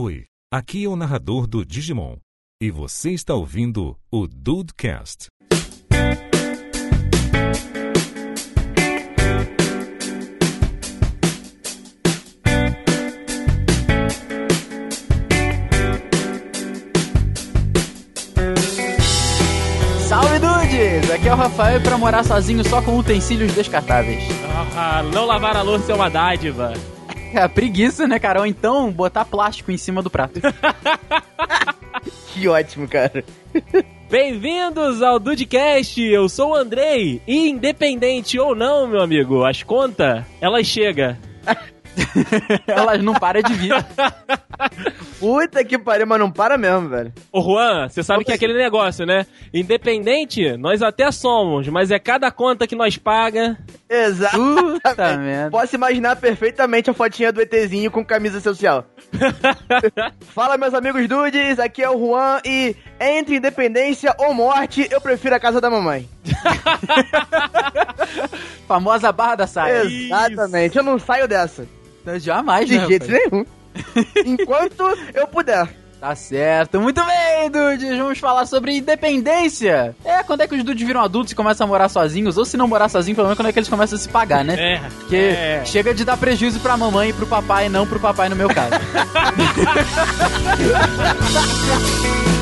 Oi, aqui é o narrador do Digimon. E você está ouvindo o Dudecast. Salve dudes! Aqui é o Rafael pra morar sozinho só com utensílios descartáveis. Ah, não lavar a louça é uma dádiva. É preguiça, né, cara? Ou então botar plástico em cima do prato. Que ótimo, cara. Bem-vindos ao Dudecast, eu sou o Andrei. E independente ou não, meu amigo, as contas, elas chegam. Elas não param de vir. Puta que pariu, mas não para mesmo, velho. Ô Juan, você sabe que é aquele negócio, né? Independente, nós até somos, mas é cada conta que nós paga. Exato. Puta merda. Posso imaginar perfeitamente a fotinha do ETzinho com camisa social. Fala, meus amigos dudes, aqui é o Juan e entre independência ou morte, eu prefiro a casa da mamãe. Famosa barra da saia. Exatamente, eu não saio dessa. Jamais, De né? jeito rapaz? nenhum. Enquanto eu puder. Tá certo. Muito bem, dudes. Vamos falar sobre independência. É, quando é que os dudes viram adultos e começam a morar sozinhos? Ou se não morar sozinhos, pelo menos quando é que eles começam a se pagar, né? É. Porque é. chega de dar prejuízo pra mamãe e pro papai, não pro papai no meu caso.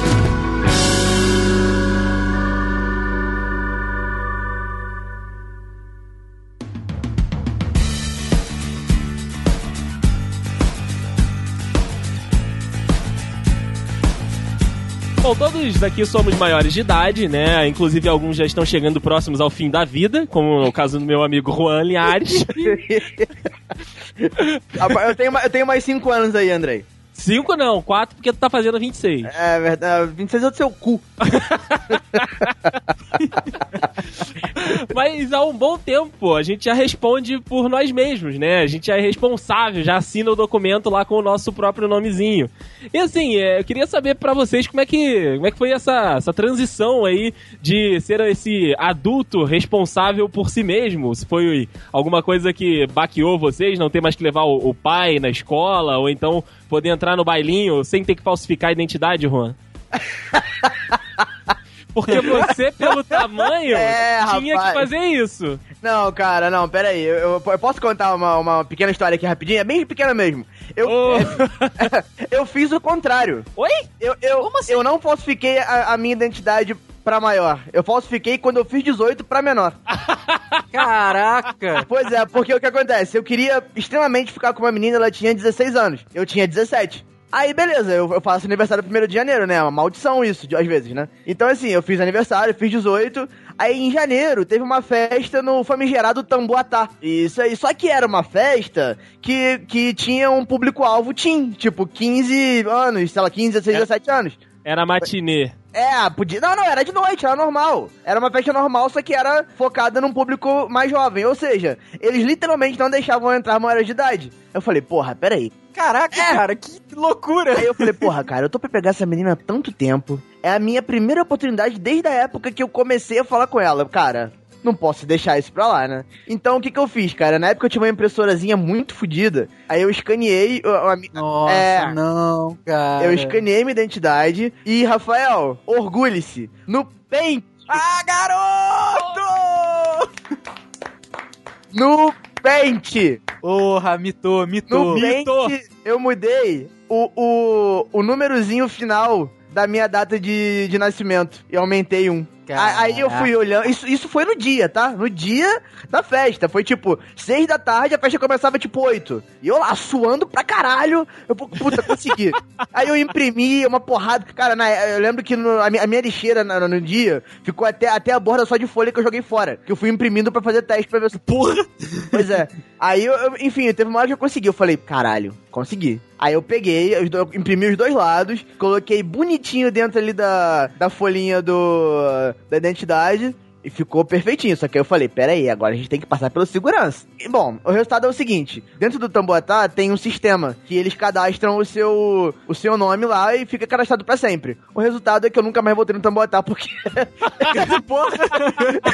Bom, todos daqui somos maiores de idade, né? Inclusive alguns já estão chegando próximos ao fim da vida, como o caso do meu amigo Juan Linhares. eu, tenho, eu tenho mais 5 anos aí, Andrei. Cinco não, quatro porque tu tá fazendo 26. É verdade, 26 é do seu cu. Mas há um bom tempo a gente já responde por nós mesmos, né? A gente já é responsável, já assina o documento lá com o nosso próprio nomezinho. E assim, é, eu queria saber pra vocês como é que, como é que foi essa, essa transição aí de ser esse adulto responsável por si mesmo. Se foi alguma coisa que baqueou vocês, não ter mais que levar o, o pai na escola, ou então poder entrar no bailinho sem ter que falsificar a identidade, Juan. Porque você, pelo tamanho, É, tinha rapaz. que fazer isso. Não, cara, não, pera aí. Eu, eu- eu posso contar uma, uma pequena história aqui rapidinho? É bem pequena mesmo. Eu, Oh. eu fiz o contrário. Oi? Eu, eu, Como assim? eu não falsifiquei a, a minha identidade pra maior. Eu falsifiquei quando eu fiz 18 pra menor. Caraca! Pois é, porque o que acontece? Eu queria extremamente ficar com uma menina, ela tinha 16 anos. Eu tinha 17. Aí, beleza, eu, eu faço aniversário primeiro de janeiro, né? Uma maldição isso, de- às vezes, né? Então, assim, eu fiz aniversário, fiz 18. Aí, em janeiro, teve uma festa no famigerado Tamboatá. Isso aí. Só que era uma festa que, que tinha um público-alvo teen. Tipo, 15 anos, sei lá, 15, 16, É. 17 anos. Era matinê. É, podia. Não, não, era de noite, era normal. Era uma festa normal, só que era focada num público mais jovem. Ou seja, eles literalmente não deixavam entrar maior de idade. Eu falei, porra, peraí. Caraca, É. cara, que loucura! Aí eu falei, porra, cara, eu tô pra pegar essa menina há tanto tempo. É a minha primeira oportunidade desde a época que eu comecei a falar com ela. Cara, não posso deixar isso pra lá, né? Então o que que eu fiz, cara? Na época eu tinha uma impressorazinha muito fodida. Aí eu escaneei. a- Nossa, É. não, cara. Eu escaneei minha identidade. E, Rafael, orgulhe-se. No Paint. Ah, garoto! No Paint. Porra, mitou, No mitou. Mitou. Paint, eu mudei o, o, o númerozinho final da minha data de, de nascimento. E aumentei um. Aí eu fui olhando. Isso, isso foi no dia, tá? No dia da festa. Foi tipo, seis da tarde, a festa começava tipo oito. E eu lá, suando pra caralho. Eu, puta, consegui. Aí eu imprimi uma porrada. Cara, na- eu lembro que no- a, minha, a minha lixeira no, no dia ficou até, até a borda só de folha que eu joguei fora. Que eu fui imprimindo pra fazer teste pra ver se. Porra! Pois é. Aí, eu, eu- enfim, teve uma hora que eu consegui. Eu falei, caralho, consegui. Aí eu peguei, eu imprimi os dois lados, coloquei bonitinho dentro ali da, da folhinha do, da identidade E ficou perfeitinho. Só que aí eu falei, pera aí, agora a gente tem que passar pelo segurança. E, bom, o resultado é o seguinte: dentro do Tamboatá tem um sistema que eles cadastram o seu, o seu nome lá e fica cadastrado pra sempre. O resultado é que eu nunca mais voltei no Tamboatá porque. Porra!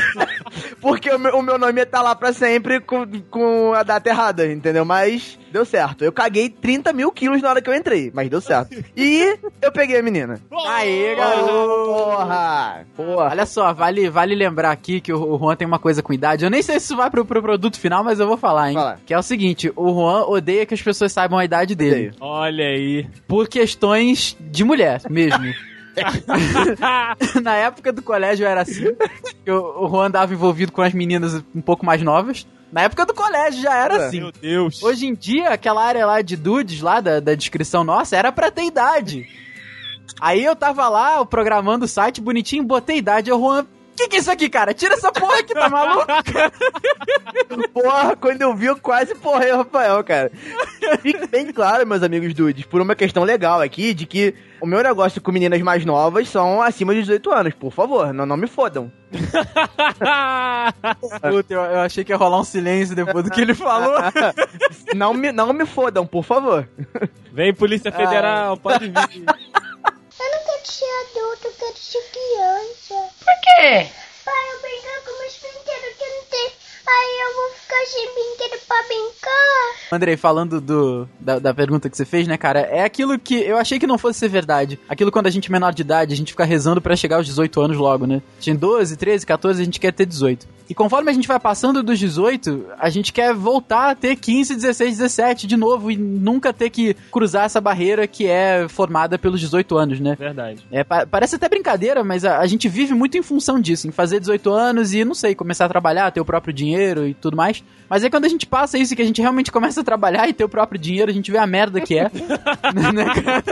porque o meu, o meu nome ia estar lá pra sempre com, com a data errada, entendeu? Mas deu certo. Eu caguei 30 mil quilos na hora que eu entrei, mas deu certo. E eu peguei a menina. Aê, garoto! Porra! Porra! Olha só, vale, vale lembrar aqui que o Juan tem uma coisa com idade. Eu nem sei se isso vai pro, pro produto final, mas eu vou falar, hein? Fala. Que é o seguinte: o Juan odeia que as pessoas saibam a idade dele. Odeio. Olha aí. Por questões de mulher mesmo. Na época do colégio era assim. que O o Juan andava envolvido com as meninas um pouco mais novas. Na época do colégio já era assim. Meu Deus. Hoje em dia, aquela área lá de dudes, lá da, da descrição nossa, era pra ter idade. Aí eu tava lá, programando o site bonitinho, botei idade, eu, Juan. Que que é isso aqui, cara? Tira essa porra aqui, tá maluco? Porra, quando eu vi, eu quase porrei o Rafael, cara. Fique bem claro, meus amigos dudes, por uma questão legal aqui, de que o meu negócio com meninas mais novas são acima de 18 anos, por favor, não, não me fodam. Puta, eu, eu achei que ia rolar um silêncio depois do que ele falou. não, me, não me fodam, por favor. Vem, Polícia Federal, pode vir. Quero ser adulto, eu quero ser criança. Por quê? Eu brincar com meus brinquedos que eu não tenho. Aí eu vou ficar sem brinquedo pra brincar. Andrei, falando do, da, da pergunta que você fez, né, cara? É aquilo que eu achei que não fosse ser verdade. Aquilo quando a gente é menor de idade, a gente fica rezando pra chegar aos 18 anos logo, né? Tinha 12, 13, 14, a gente quer ter 18. E conforme a gente vai passando dos 18, a gente quer voltar a ter 15, 16, 17 de novo e nunca ter que cruzar essa barreira que é formada pelos 18 anos, né? Verdade. É, pa- parece até brincadeira, mas a, a gente vive muito em função disso, em fazer 18 anos e, não sei, começar a trabalhar, ter o próprio dinheiro e tudo mais. Mas aí quando a gente passa isso e que a gente realmente começa a trabalhar e ter o próprio dinheiro, a gente vê a merda que é. né, cara?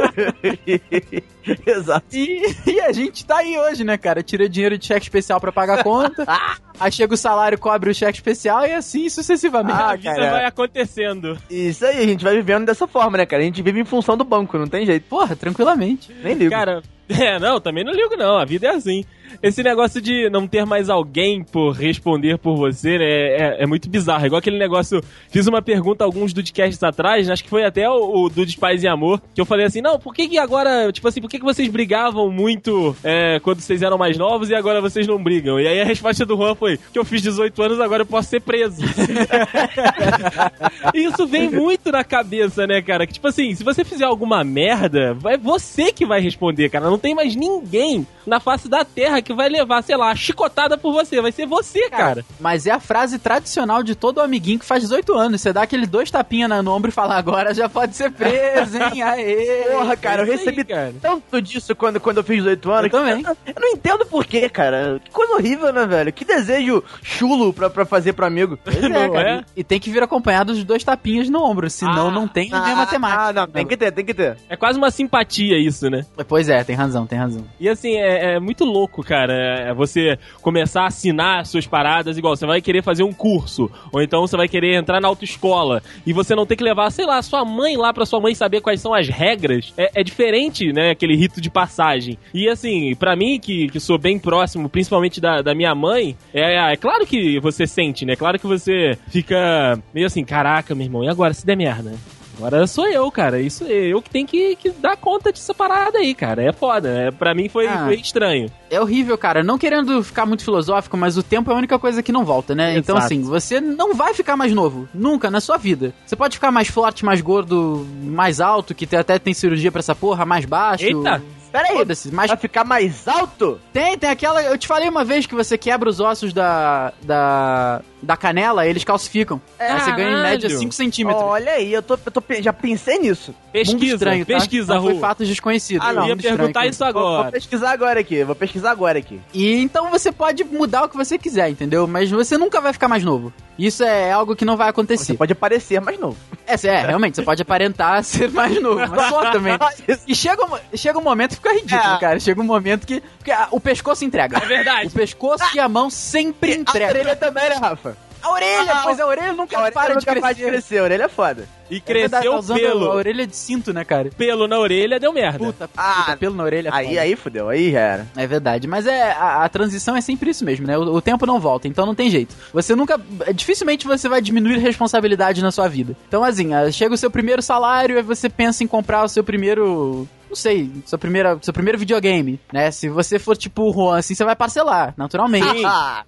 Exato. E, e a gente tá aí hoje, né, cara? Tira dinheiro de cheque especial pra pagar a conta, aí chega o salário, cobre o cheque especial e assim sucessivamente. Ah, a vida cara. vai acontecendo. Isso aí, a gente vai vivendo dessa forma, né, cara? A gente vive em função do banco, não tem jeito. Porra, tranquilamente. Nem ligo. Cara, é, não, também não ligo não, a vida é assim. Esse negócio de não ter mais alguém por responder por você, né, é, é muito bizarro. Igual aquele negócio, fiz uma pergunta a alguns Dudcasts atrás, acho que foi até o, o Dudes Paz e Amor, que eu falei assim, não, por que que agora, tipo assim, por que que vocês brigavam muito é, quando vocês eram mais novos e agora vocês não brigam? E aí a resposta do Juan foi, que eu fiz 18 anos, agora eu posso ser preso. Isso vem muito na cabeça, né, cara? Que tipo assim, se você fizer alguma merda, é você que vai responder, cara. Não tem mais ninguém na face da terra que vai levar, sei lá, a chicotada por você. Vai ser você, cara. Mas é a frase tradicional de todo amiguinho que faz 18 anos. Você dá aquele dois tapinhas no ombro e fala, agora já pode ser preso, hein? Aê! Porra, cara, eu aí, recebi cara. tanto disso quando, quando eu fiz 18 anos. Eu também. Eu, eu não entendo por quê, cara. Que coisa horrível, né, velho? Que desejo chulo pra, pra fazer pro amigo. Pois é, cara. é? E tem que vir acompanhado de dois tapinhas no ombro, senão Ah, não tem nem matemática. Ah, não, tem que ter, tem que ter. É quase uma simpatia isso, né? Pois é, tem razão, tem razão. E assim, é, é muito louco, cara. É você começar a assinar suas paradas igual. Você vai querer fazer um curso, ou então você vai querer entrar na autoescola, e você não tem que levar, sei lá, sua mãe lá pra sua mãe saber quais são as regras. É, é diferente, né? Aquele rito de passagem. E assim, pra mim, que, que sou bem próximo, principalmente da, da minha mãe, é, é claro que você sente, né? Claro que você fica meio assim, caraca, meu irmão, e agora se der merda? Agora sou eu, cara. Isso é eu que tenho que, que dar conta dessa parada aí, cara. É foda. É, pra mim foi, Ah. foi estranho. É horrível, cara. Não querendo ficar muito filosófico, mas o tempo é a única coisa que não volta, né? Então, Exato. assim, você não vai ficar mais novo. Nunca na sua vida. Você pode ficar mais forte, mais gordo, mais alto, que até tem cirurgia pra essa porra, mais baixo. Eita! Pera aí, Foda-se, mas vai ficar mais alto? tem, tem aquela. Eu te falei uma vez que você quebra os ossos da. da. Da canela, eles calcificam. Aí você ganha em média Caralho! 5 centímetros. Olha aí, eu, tô, eu tô, já pensei nisso. Mundo Pesquisa, estranho, tá? pesquisa, Não foi Ru. fatos desconhecidos. Ah, não, Eu ia perguntar isso Vou, vou agora. pesquisar agora aqui, vou pesquisar agora aqui. E então você pode mudar o que você quiser, entendeu? Mas você nunca vai ficar mais novo. Isso é algo que não vai Você acontecer. pode aparecer mais novo. É, é, realmente, você pode aparentar ser mais novo, mas só também. E chega, um- chega um momento que fica ridículo, É. cara. Chega um momento que. Porque ah, o pescoço entrega. É verdade. O pescoço e a mão sempre A entregam. orelha também, né, Rafa? A orelha, Ah, pois a orelha nunca A orelha para de nunca crescer. para de crescer, a orelha é foda. E cresceu tá o pelo. A orelha de cinto, né, cara? Pelo na orelha deu merda. Puta, Ah, puta, pelo na orelha. é Aí, foda. aí fudeu, aí já era. É verdade, mas é a, a transição é sempre isso mesmo, né? O, o tempo não volta, então não tem jeito. Você nunca. Dificilmente você vai diminuir responsabilidade na sua vida. Então, assim, ah, chega o seu primeiro salário e você pensa em comprar o seu primeiro. Não sei, sua primeira, seu primeiro videogame, né? Se você for tipo o Juan, assim, você vai parcelar, naturalmente. Ah,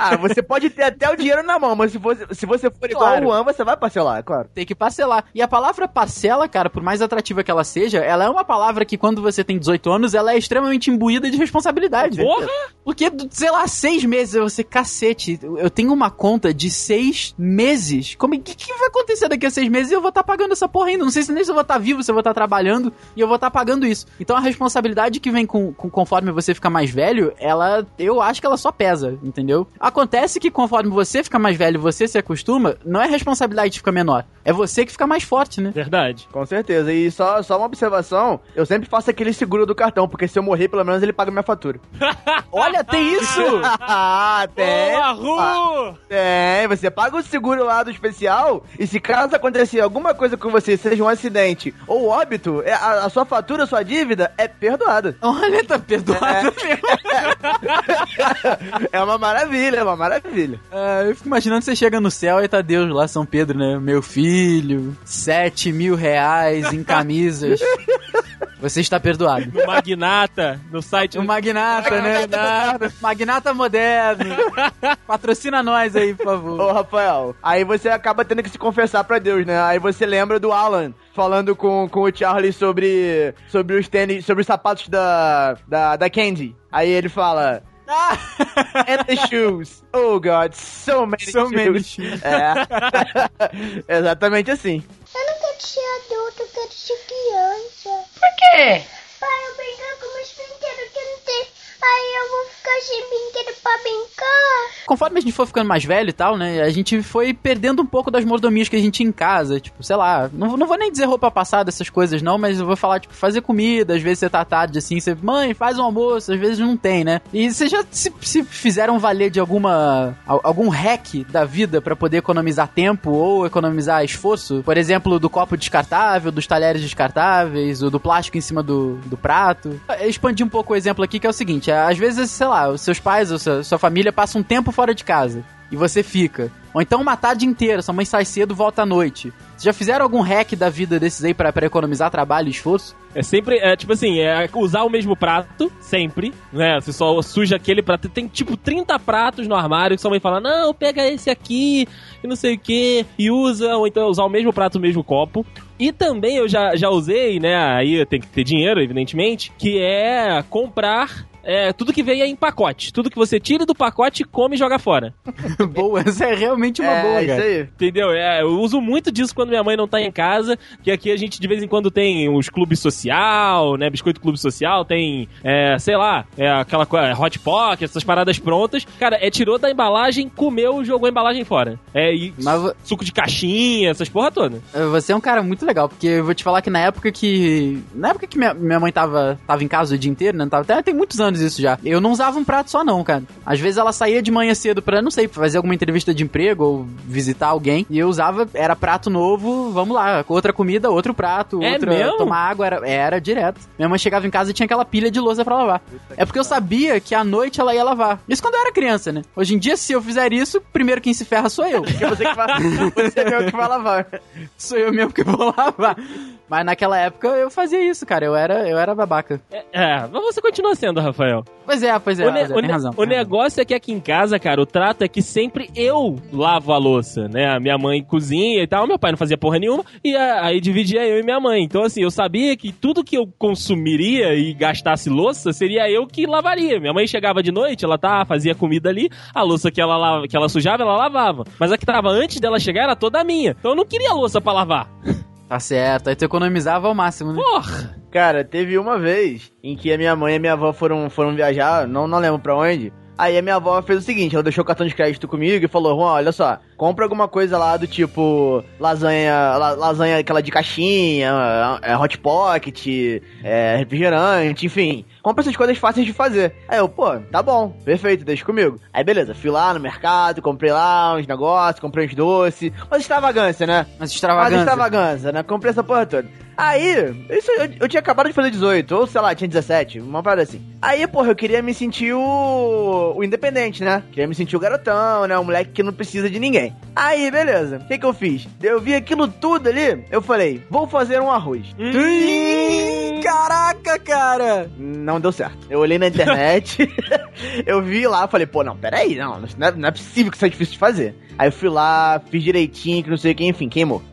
ah, você pode ter até o dinheiro na mão, mas se você, se você for igual Claro. o Juan, você vai parcelar, é claro. Tem que parcelar. E a palavra parcela, cara, por mais atrativa que ela seja, ela é uma palavra que quando você tem 18 anos, ela é extremamente imbuída de responsabilidade. Porra! Porque, sei lá, seis meses, você, cacete, eu tenho uma conta de seis meses. Como é que, que vai acontecer daqui a seis meses e eu vou estar pagando essa porra ainda? Não sei se nem se eu vou estar vivo, se eu vou estar trabalhando e eu vou estar pagando isso. Então a responsabilidade que vem com, com- conforme você fica mais velho, ela, eu acho que ela só pesa, entendeu? Acontece que conforme você fica mais velho, você se acostuma, não é responsabilidade que fica menor, é você que fica mais forte, né? Verdade. Com certeza. E só, só uma observação, eu sempre faço aquele seguro do cartão, porque se eu morrer, pelo menos ele paga minha fatura. Olha, tem isso! ah, tem. Boa, Ah! Tem, você paga o seguro lá do especial e se caso acontecer alguma coisa com você, seja um acidente ou óbito, é, a, a sua fatura, a sua dívida é perdoada. Olha, tá perdoado mesmo. é uma maravilha, é uma maravilha. Ah, eu fico imaginando você chega no céu e tá Deus lá, São Pedro, né? Meu filho, sete mil reais em camisas. Você está perdoado. No Magnata, no site. O Magnata, né? Magnata moderno. Patrocina nós aí, por favor. Ô, Rafael, aí você acaba tendo que se confessar pra Deus, né? Aí você lembra do Alan falando com, com o Charlie sobre, sobre os tênis, sobre os sapatos da, da, da Candy. Aí ele fala... Ah! And the shoes. Oh, God, so many So shoes. many shoes. É. Exatamente assim. Eu não quero ser adulto, eu quero ser criança. Por quê? Pai, eu brincar com meus brinquedos que eu não tenho. Aí eu vou sem brinquedo pra brincar. Conforme a gente for ficando mais velho e tal, né? A gente foi perdendo um pouco das mordomias que a gente tinha em casa. Tipo, sei lá, não, não vou nem dizer roupa passada, essas coisas não, mas eu vou falar, tipo, fazer comida. Às vezes você tá tarde assim, você, mãe, faz um almoço, às vezes não tem, né? E vocês já se, se fizeram valer de alguma. al- algum hack da vida pra poder economizar tempo ou economizar esforço? Por exemplo, do copo descartável, dos talheres descartáveis, ou do plástico em cima do, do prato. Eu expandi um pouco o exemplo aqui, que é o seguinte: é, às vezes, sei lá, os seus pais ou sua, sua família passam um tempo fora de casa e você fica. Ou então uma tarde inteira, sua mãe sai cedo volta à noite. Vocês já fizeram algum hack da vida desses aí pra economizar trabalho e esforço? É sempre, é tipo assim, é usar o mesmo prato, sempre, né? Você só suja aquele prato. Tem tipo 30 pratos no armário que sua mãe fala, não, pega esse aqui, e não sei o que, e usa, ou então usar o mesmo prato, o mesmo copo. E também eu já, já usei, né? Aí tem que ter dinheiro, evidentemente, que é comprar. É, tudo que vem é em pacote. Tudo que você tira do pacote, come e joga fora. boa, essa é realmente uma é, boa, isso cara. aí. Entendeu? É, eu uso muito disso quando minha mãe não tá em casa, que aqui a gente de vez em quando tem os clubes social, né? Biscoito Clube Social, tem, é, sei lá, é aquela coisa, Hot Pocket, essas paradas prontas. Cara, é tirou da embalagem, comeu, jogou a embalagem fora. É, e Mas suco de caixinha, essas porra toda. Você é um cara muito legal, porque eu vou te falar que na época que. Na época que minha, minha mãe tava, tava em casa o dia inteiro, né? Tava, até tem muitos anos isso já. Eu não usava um prato só, não, cara. Às vezes ela saía de manhã cedo pra, não sei, fazer alguma entrevista de emprego ou visitar alguém. E eu usava, era prato novo, vamos lá, outra comida, outro prato, É outra. mesmo? Tomar água, era, era direto. Minha mãe chegava em casa e tinha aquela pilha de louça pra lavar. É porque eu sabia que à noite ela ia lavar. Isso quando eu era criança, né? Hoje em dia, se eu fizer isso, primeiro quem se ferra sou eu. Porque você que vai, você mesmo que vai lavar. Sou eu mesmo que vou lavar. Mas naquela época eu fazia isso, cara. Eu era, eu era babaca. É, é, mas você continua sendo, Rafael. Pois é, pois é. o ne- é, o ne- razão. o negócio é que aqui em casa, cara, o trato é que sempre eu lavo a louça, né? A minha mãe cozinha e tal, meu pai não fazia porra nenhuma, e aí dividia eu e minha mãe. Então, assim, eu sabia que tudo que eu consumiria e gastasse louça seria eu que lavaria. Minha mãe chegava de noite, ela tá, fazia comida ali, a louça que ela, lava- que ela sujava, ela lavava. Mas a que tava antes dela chegar era toda minha. Então eu não queria louça pra lavar. Tá certo. Aí tu economizava ao máximo, né? Porra! Cara, teve uma vez em que a minha mãe e a minha avó foram, foram viajar, não, não lembro pra onde. Aí a minha avó fez o seguinte, ela deixou o cartão de crédito comigo e falou, Juan, olha só, compra alguma coisa lá do tipo lasanha, la, lasanha aquela de caixinha, é, hot pocket, é, refrigerante, enfim. Compra essas coisas fáceis de fazer. Aí eu, pô, tá bom, perfeito, deixa comigo. Aí beleza, fui lá no mercado, comprei lá uns negócios, comprei uns doces, mas extravagância, né? Mas extravagância. Mas extravagância, né? Comprei essa porra toda. Aí, isso eu, eu, tinha acabado de fazer 18, ou sei lá, tinha 17, uma parada assim. Aí, porra, eu queria me sentir o, o independente, né? Queria me sentir o garotão, né? O moleque que não precisa de ninguém. Aí, beleza. O que que eu fiz? Eu vi aquilo tudo ali, eu falei, vou fazer um arroz. Hum, caraca, cara! Não deu certo. Eu olhei na internet, eu vi lá, falei, pô, não, peraí, não, não é, não é possível que isso é difícil de fazer. Aí eu fui lá, fiz direitinho, que não sei o que, enfim, queimou.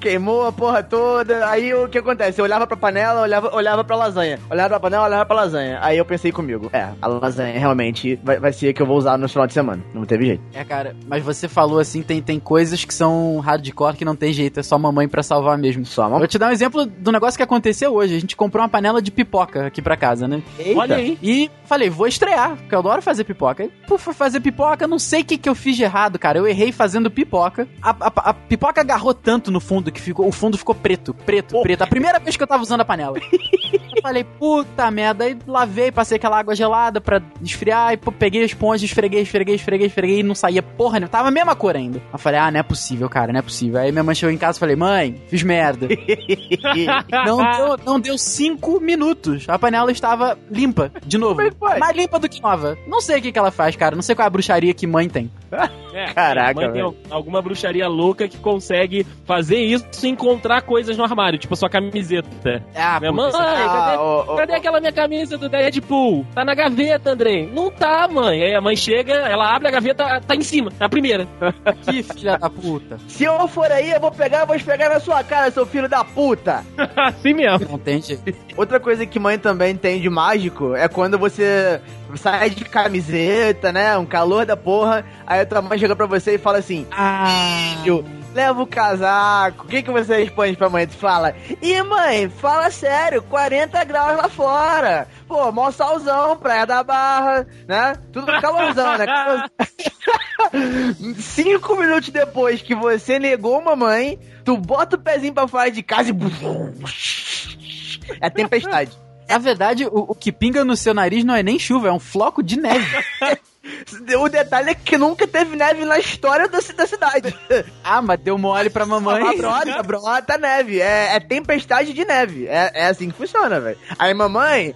Queimou a porra toda. Aí o que acontece? Eu olhava pra panela, olhava, olhava pra lasanha. Olhava pra panela, olhava pra lasanha. Aí eu pensei comigo, é, a lasanha realmente vai, vai ser a que eu vou usar no final de semana. Não teve jeito. É, cara, mas você falou assim, tem, tem coisas que são hardcore que não tem jeito, é só mamãe pra salvar mesmo. Só mamãe. Vou te dar um exemplo do negócio que aconteceu hoje. A gente comprou uma panela de pipoca aqui pra casa, né? Eita. Olha aí. E falei, vou estrear, porque eu adoro fazer pipoca. Por fazer pipoca, não sei o que, que eu fiz de errado, cara. Eu errei fazendo pipoca. A, a, a pipoca agarrou tanto no fundo que ficou, o fundo ficou preto, preto, preto. A primeira vez que eu tava usando a panela. eu falei, puta merda. Aí lavei, passei aquela água gelada pra esfriar. E pô, peguei a esponja, esfreguei, esfreguei, esfreguei, esfreguei. E não saía porra nenhuma. Tava a mesma cor ainda. Eu falei, ah, não é possível, cara, não é possível. Aí minha mãe chegou em casa e falei, mãe, fiz merda. não, deu, não deu cinco minutos. A panela estava limpa, de novo. Como é que foi? Mais limpa do que nova. Não sei o que, que ela faz, cara. Não sei qual é a bruxaria que mãe tem. É, Caraca, mãe tem velho. al- alguma bruxaria louca que consegue fazer isso e encontrar coisas no armário, tipo a sua camiseta. Ah, Minha puta, mãe, cadê, Ah, ô, ô, cadê aquela minha camisa do Deadpool? Tá na gaveta, Andrei. Não tá, mãe. Aí a mãe chega, ela abre a gaveta, tá em cima, é a primeira. Que filha da puta. Se eu for aí, eu vou pegar, eu vou esfregar na sua cara, seu filho da puta. assim mesmo. Não tem jeito. Outra coisa que mãe também tem de mágico é quando você sai de camiseta, né? Um calor da porra. Aí a tua mãe chega pra você e fala assim: Ah. Filho, leva o casaco. O que, que você responde pra mãe? Tu fala: Ih, mãe, fala sério, 40 graus lá fora. Pô, mó solzão, praia da barra, né? Tudo calorzão, né? Cinco minutos depois que você negou uma mãe, tu bota o pezinho pra fora de casa e. É tempestade. Na verdade, o, o que pinga no seu nariz não é nem chuva, é um floco de neve. O detalhe é que nunca teve neve na história da, ci- da cidade. ah, mas deu mole pra mamãe. A brota, brota neve. É, é tempestade de neve. É, é assim que funciona, velho. Aí mamãe.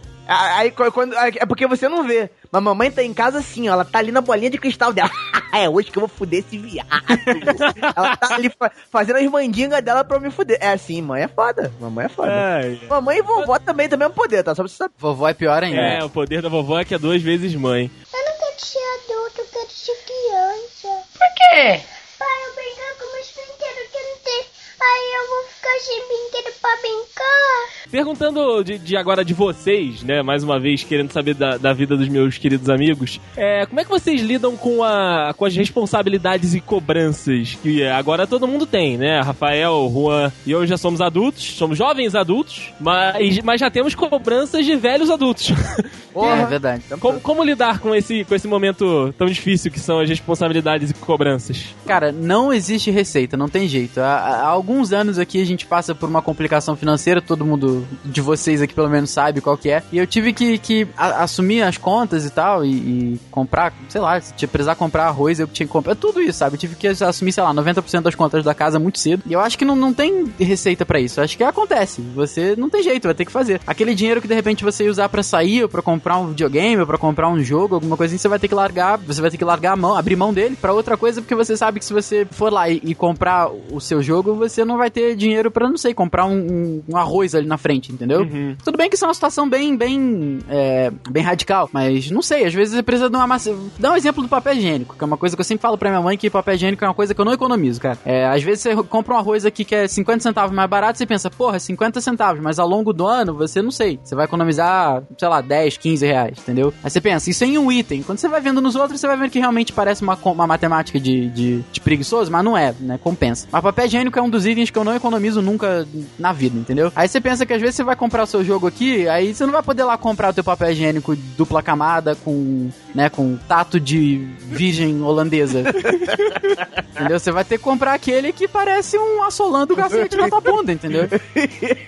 Aí qu- quando. É porque você não vê. Mas mamãe tá em casa assim, ó. Ela tá ali na bolinha de cristal dela. é hoje que eu vou fuder esse viado. ela tá ali fa- fazendo as mandingas dela pra eu me fuder. É assim, mãe é foda. Mamãe é foda. Ai. Mamãe e vovó também tem o mesmo poder, tá? Só pra você saber. Vovó é pior ainda. É, o poder da vovó é que é duas vezes mãe. Eu não quero ser adulto, eu quero ser criança. Por quê? Pai, eu brincar com meus brinquedos que não tem. Aí eu vou ficar sem brinquedo pra brincar. Perguntando de, de agora de vocês, né? Mais uma vez, querendo saber da, da vida dos meus queridos amigos. É, como é que vocês lidam com, a, com as responsabilidades e cobranças que agora todo mundo tem, né? Rafael, Juan e eu já somos adultos, somos jovens adultos, mas, mas já temos cobranças de velhos adultos. É verdade. como, como lidar com esse, com esse momento tão difícil que são as responsabilidades e cobranças? Cara, não existe receita, não tem jeito. Há, há alguns anos aqui a gente passa por uma complicação financeira, todo mundo de vocês aqui pelo menos sabe qual que é. E eu tive que, que a- assumir as contas e tal, e, e comprar, sei lá, se tinha precisar comprar arroz, eu tinha que comprar tudo isso, sabe? Eu tive que assumir, sei lá, 90% das contas da casa muito cedo. E eu acho que não, não tem receita pra isso. Eu acho que acontece. Você não tem jeito, vai ter que fazer. Aquele dinheiro que de repente você ia usar pra sair, ou pra comprar um videogame, ou pra comprar um jogo, alguma coisa assim, você vai ter que largar, você vai ter que largar a mão, abrir mão dele pra outra coisa, porque você sabe que se você for lá e, e comprar o seu jogo, você não vai ter dinheiro pra, não sei, comprar um, um- arroz ali na frente, entendeu? Tudo bem que isso é uma situação bem, bem, é, bem radical, mas não sei, às vezes você precisa de uma massa. Dá um exemplo do papel higiênico, que é uma coisa que eu sempre falo pra minha mãe que papel higiênico é uma coisa que eu não economizo, cara. É, às vezes você compra um arroz aqui que é 50 centavos mais barato, você pensa, porra, 50 centavos, mas ao longo do ano você não sei, você vai economizar, sei lá, 10, 15 reais, entendeu? Aí você pensa, isso é em um item. Quando você vai vendo nos outros, você vai ver que realmente parece uma, uma matemática de, de, de preguiçoso, mas não é, né? Compensa. Mas papel higiênico é um dos itens que eu não economizo nunca na vida, entendeu? Aí você pensa que às vezes você vai comprar o seu jogo aqui, aí você não vai poder lá comprar o teu papel higiênico dupla camada com, né, com tato de virgem holandesa. entendeu? Você vai ter que comprar aquele que parece um assolando o gacete na tua bunda, entendeu?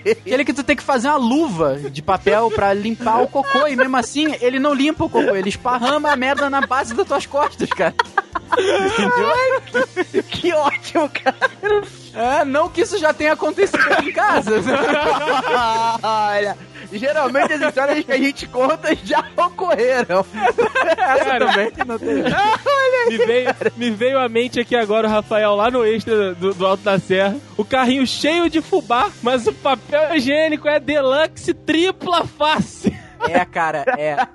Aquele que tu tem que fazer uma luva de papel pra limpar o cocô e mesmo assim ele não limpa o cocô, ele esparrama a merda na base das tuas costas, cara. Que ótimo, cara. É, não que isso já tenha acontecido aqui em casa. Olha, geralmente as histórias que a gente conta já ocorreram. Cara, me, veio, me veio à mente aqui agora o Rafael lá no extra do, do Alto da Serra. O carrinho cheio de fubá, mas o papel higiênico é deluxe tripla face. É, cara, é.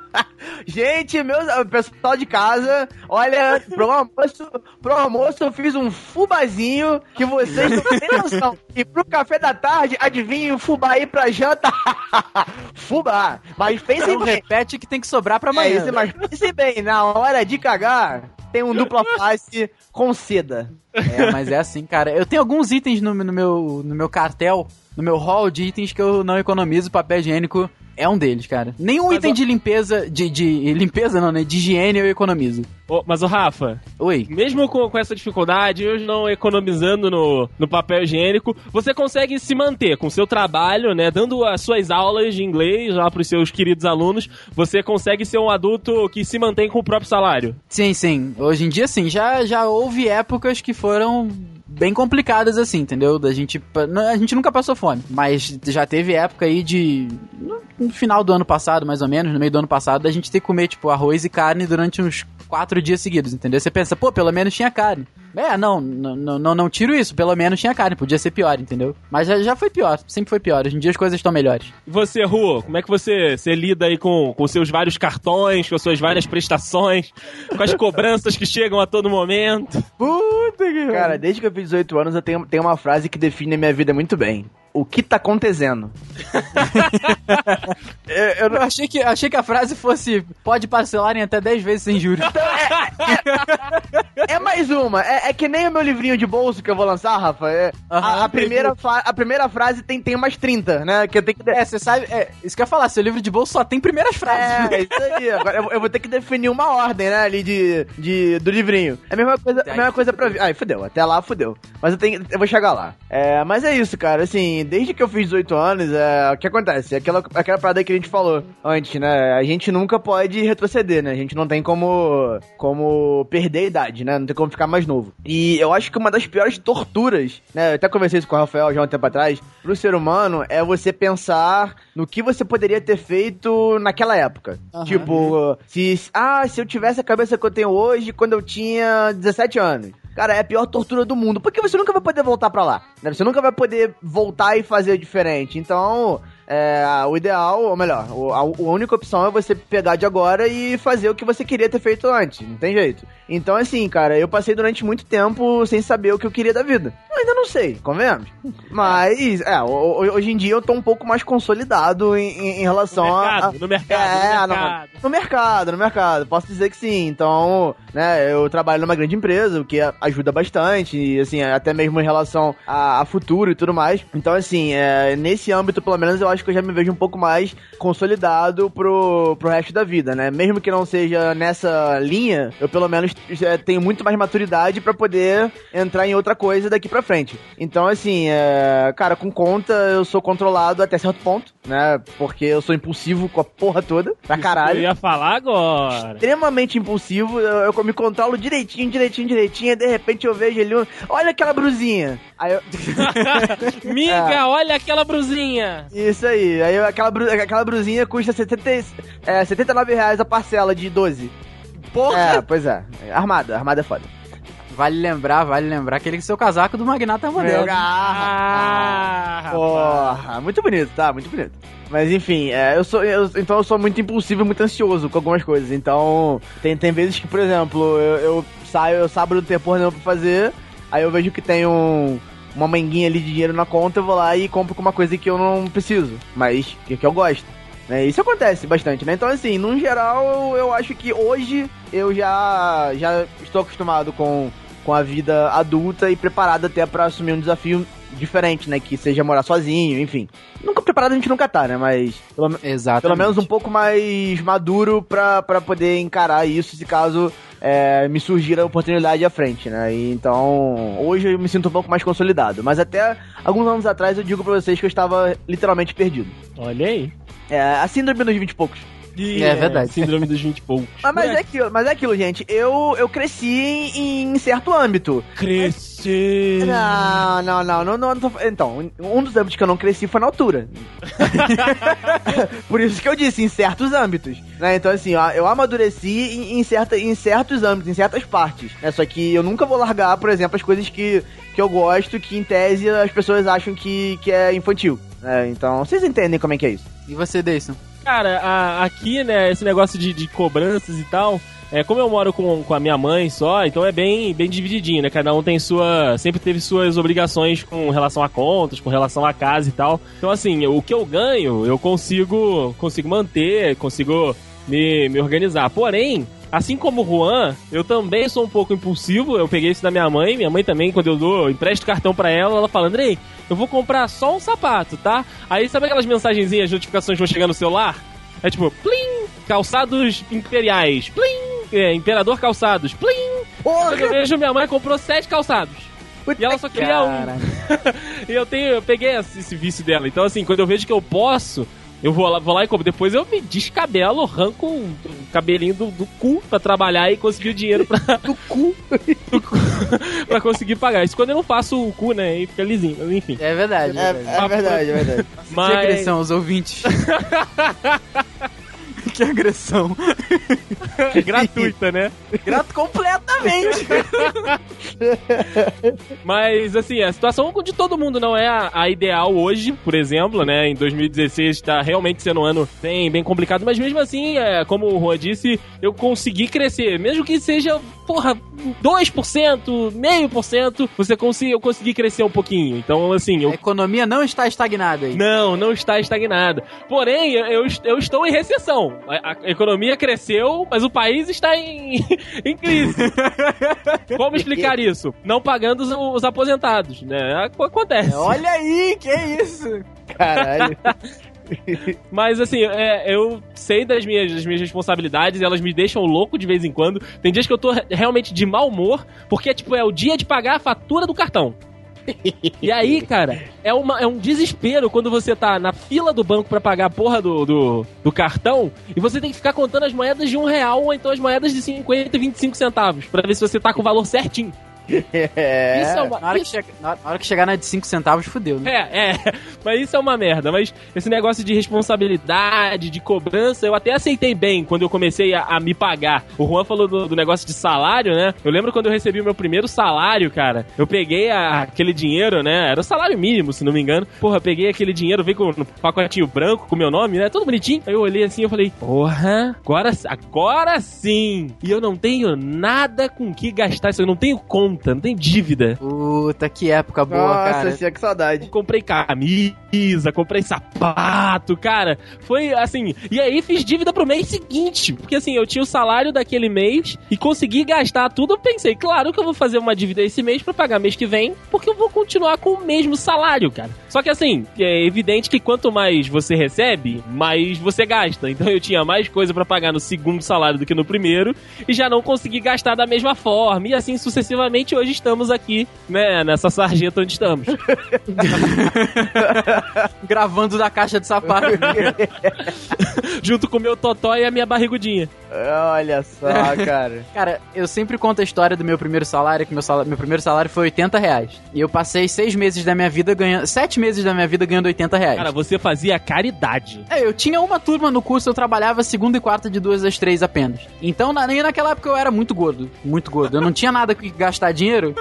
Gente, meus, pessoal de casa, olha, pro almoço, pro almoço eu fiz um fubazinho que vocês não têm noção. E pro café da tarde, adivinha o fubá aí pra janta? fubá. Mas pensem Não bem. repete que tem que sobrar pra É amanhã. isso, mas pensem bem, na hora de cagar, tem um dupla face com seda. É, mas é assim, cara. Eu tenho alguns itens no, no meu, no meu cartel, no meu hall de itens que eu não economizo. Papel higiênico é um deles, cara. Nenhum Mas item o- de limpeza, de, de limpeza não, né? De higiene eu economizo. Ô, mas o Rafa, Oi. mesmo com, com essa dificuldade, eu não economizando no, no papel higiênico, você consegue se manter com o seu trabalho, né? Dando as suas aulas de inglês lá pros seus queridos alunos, você consegue ser um adulto que se mantém com o próprio salário. Sim, sim. Hoje em dia, sim. Já, já houve épocas que foram bem complicadas assim, entendeu? Da gente, a gente nunca passou fome, mas já teve época aí de no final do ano passado, mais ou menos, no meio do ano passado, da gente ter que comer tipo arroz e carne durante uns quatro dias seguidos, entendeu? Você pensa, pô, pelo menos tinha carne. É, não, não, não, tiro isso, pelo menos tinha carne, podia ser pior, entendeu? Mas já, já foi pior, sempre foi pior. Hoje em dia as coisas estão melhores. E você, Ru, como é que você, você lida aí com, com seus vários cartões, com suas várias prestações, com as cobranças que chegam a todo momento? Puta que Cara, desde que eu fiz 18 anos, eu tenho, tenho uma frase que define a minha vida muito bem. O que tá acontecendo? eu, eu Eu achei que, achei que a frase fosse pode parcelar em até 10 vezes sem juros. É mais uma. É, é que nem o meu livrinho de bolso que eu vou lançar, Rafa. É, a, a primeira a primeira frase tem, tem umas 30, né? Que eu tenho que. É, você sabe, é, isso que eu ia falar, seu livro de bolso só tem primeiras frases. É, isso aí. Agora eu, eu vou ter que definir uma ordem, né, ali de, de, do livrinho. É a mesma coisa, a mesma coisa pra. Ai, fudeu. Até lá, fudeu. Mas eu tenho, eu vou chegar lá. É, mas é isso, cara. Assim, desde que eu fiz 18 anos, é, o que acontece? Aquela, aquela parada que a gente falou antes, né? A gente nunca pode retroceder, né? A gente não tem como, como perder a idade, né? Não tem como ficar mais novo. E eu acho que uma das piores torturas, né? Eu até conversei isso com o Rafael já um tempo atrás, pro ser humano é você pensar no que você poderia ter feito naquela época. Aham. Tipo, se. Ah, se eu tivesse a cabeça que eu tenho hoje quando eu tinha 17 anos. Cara, é a pior tortura do mundo. Porque você nunca vai poder voltar pra lá. Né? Você nunca vai poder voltar e fazer diferente. Então, é, o ideal, ou melhor, a, a única opção é você pegar de agora e fazer o que você queria ter feito antes. Não tem jeito. Então, assim, cara, eu passei durante muito tempo sem saber o que eu queria da vida. Eu ainda não sei, convenhamos? Mas, é, ho- ho- hoje em dia eu tô um pouco mais consolidado em, em- relação No a- mercado, a. no mercado, É, no mercado. No mercado, no mercado. Posso dizer que sim. Então, né, eu trabalho numa grande empresa, o que ajuda bastante, e, assim, até mesmo em relação a, a futuro e tudo mais. Então, assim, é, nesse âmbito, pelo menos, eu acho que eu já me vejo um pouco mais consolidado pro, pro resto da vida, né? Mesmo que não seja nessa linha, eu pelo menos já tenho muito mais maturidade pra poder entrar em outra coisa daqui pra frente. Então, assim, é, cara, com conta eu sou controlado até certo ponto, né? Porque eu sou impulsivo com a porra toda, pra caralho ia falar agora. extremamente impulsivo, eu, eu me controlo direitinho, direitinho, direitinho, e de repente eu vejo um, olha aquela brusinha. Aí eu, Miga, olha aquela brusinha. isso aí, aí eu- aquela, bru- aquela brusinha custa 70, e- é, 79 reais a parcela de 12. Porra! É, pois é, armada, armada é foda. Vale lembrar, vale lembrar aquele seu casaco do Magnata Moderno. Meu garra. Ah, rapaz. Porra, muito bonito, tá? Muito bonito. Mas enfim, é, eu sou, eu- então eu sou muito impulsivo e muito ansioso com algumas coisas. Então, tem, tem vezes que, por exemplo, eu, eu saio, eu sábado tenho porra nenhuma pra fazer, aí eu vejo que tem um, uma manguinha ali de dinheiro na conta, eu vou lá e compro com uma coisa que eu não preciso, mas que, que eu gosto. Né? Isso acontece bastante, né? Então, assim, no geral, eu, eu acho que hoje eu já, já estou acostumado com, com a vida adulta e preparado até pra assumir um desafio diferente, né? Que seja morar sozinho, enfim. Nunca preparado a gente nunca tá, né? Mas pelo, Exato. pelo menos um pouco mais maduro pra, pra poder encarar isso se caso é, me surgir a oportunidade à frente, né? E, então, hoje eu me sinto um pouco mais consolidado. Mas até alguns anos atrás eu digo pra vocês que eu estava literalmente perdido. Olha aí. É, a síndrome dos 20 e poucos. E, É verdade. Síndrome dos 20 e poucos. Mas, mas, é aquilo, mas é aquilo, gente. Eu, eu cresci em, em certo âmbito. Crescer. Não, não, não, não, não, não tô- Então, um dos âmbitos que eu não cresci foi na altura. Por isso que eu disse, em certos âmbitos. Né? Então, assim, ó, eu amadureci em, em, certa, em certos âmbitos, em certas partes. Né? Só que eu nunca vou largar, por exemplo, as coisas que, que eu gosto, que em tese as pessoas acham que, que é infantil. né? Então, vocês entendem como é que é isso. E você, Deison? Cara, a- aqui, né, esse negócio de, de cobranças e tal. É, como eu moro com, com a minha mãe só, então é bem, bem divididinho, né? Cada um tem sua. Sempre teve suas obrigações com relação a contas, com relação a casa e tal. Então, assim, o que eu ganho, eu consigo. consigo manter, consigo me, me organizar. Porém, assim como o Juan, eu também sou um pouco impulsivo. Eu peguei isso da minha mãe. Minha mãe também, quando eu dou, eu empresto cartão pra ela, ela fala, Andrei, eu vou comprar só um sapato, tá? Aí sabe aquelas mensagenzinhas, notificações que vão chegar no celular? É tipo, plim, calçados imperiais, plim, é, imperador calçados, plim. Quando eu vejo minha mãe comprou sete calçados. E ela só queria um. e eu tenho, eu peguei esse vício dela. Então, assim, quando eu vejo que eu posso, eu vou lá, vou lá e compro. Depois eu me descabelo, arranco o cabelinho do, do cu pra trabalhar e conseguir o dinheiro pra. do cu? do cu pra conseguir pagar. Isso quando eu não faço o cu, né? E fica lisinho. Mas enfim. É verdade. É, É, verdade. é verdade, é verdade. Que Mas. agressão aos ouvintes. agressão. gratuita, né? Grato completamente. Mas, assim, a situação de todo mundo não é a, a ideal hoje, por exemplo, né? Em 2016 tá realmente sendo um ano bem, bem complicado, mas mesmo assim, é, como o Juan disse, eu consegui crescer. Mesmo que seja, porra, 2%, meio por cento, você consegui, eu consegui crescer um pouquinho. Então, assim, A eu economia não está estagnada aí. não, não está estagnada. Porém, eu, eu, estou em recessão. A, a economia cresceu, mas o país está em, em crise. Como explicar isso? Não pagando os, os aposentados, né? Ac- Acontece. Olha aí, que isso? Caralho. Mas assim, é, eu sei das minhas, das minhas responsabilidades, elas me deixam louco de vez em quando. Tem dias que eu tô re- realmente de mau humor, porque tipo, é o dia de pagar a fatura do cartão. E aí, cara, é, uma, é um desespero quando você tá na fila do banco pra pagar a porra do, do, do cartão e você tem que ficar contando as moedas de um real ou então as moedas de 50 e 25 centavos pra ver se você tá com o valor certinho. É. Isso é uma, Na hora, isso- chega, na hora que chegar na de 5 centavos, fudeu, né? É, é, mas isso é uma merda. Mas esse negócio de responsabilidade, de cobrança, eu até aceitei bem quando eu comecei a, a me pagar. O Juan falou do, do negócio de salário, né? Eu lembro quando eu recebi o meu primeiro salário, cara. Eu peguei a- aquele dinheiro, né? Era o salário mínimo, se não me engano. Porra, eu peguei aquele dinheiro, veio com no pacotinho branco com meu nome, né? Todo bonitinho. Aí eu olhei assim e falei, porra, agora, agora sim! E eu não tenho nada com que gastar isso, eu não tenho conta, não tenho dívida. Puta, que época boa, Nossa, cara. senhora, que saudade. Comprei camisa, comprei sapato, cara. Foi assim. E aí fiz dívida pro mês seguinte. Porque assim, eu tinha o salário daquele mês e consegui gastar tudo. Eu pensei, claro que eu vou fazer uma dívida esse mês pra pagar mês que vem, porque eu vou continuar com o mesmo salário, cara. Só que assim, é evidente que quanto mais você recebe, mais você gasta. Então eu tinha mais coisa pra pagar no segundo salário do que no primeiro e já não consegui gastar da mesma forma. E assim sucessivamente, hoje estamos aqui, né, nessa sarjeta onde estamos. Gravando da caixa de sapato. junto com o meu totó e a minha barrigudinha. Olha só, cara. Cara, eu sempre conto a história do meu primeiro salário, que meu, salário, meu primeiro salário foi 80 reais. E eu passei seis meses da minha vida ganhando. Sete meses da minha vida ganhando 80 reais. Cara, você fazia caridade. É, eu tinha uma turma no curso, eu trabalhava segunda e quarta de duas às três apenas. Então, na, nem naquela época eu era muito gordo. Muito gordo. Eu não tinha nada que gastar dinheiro.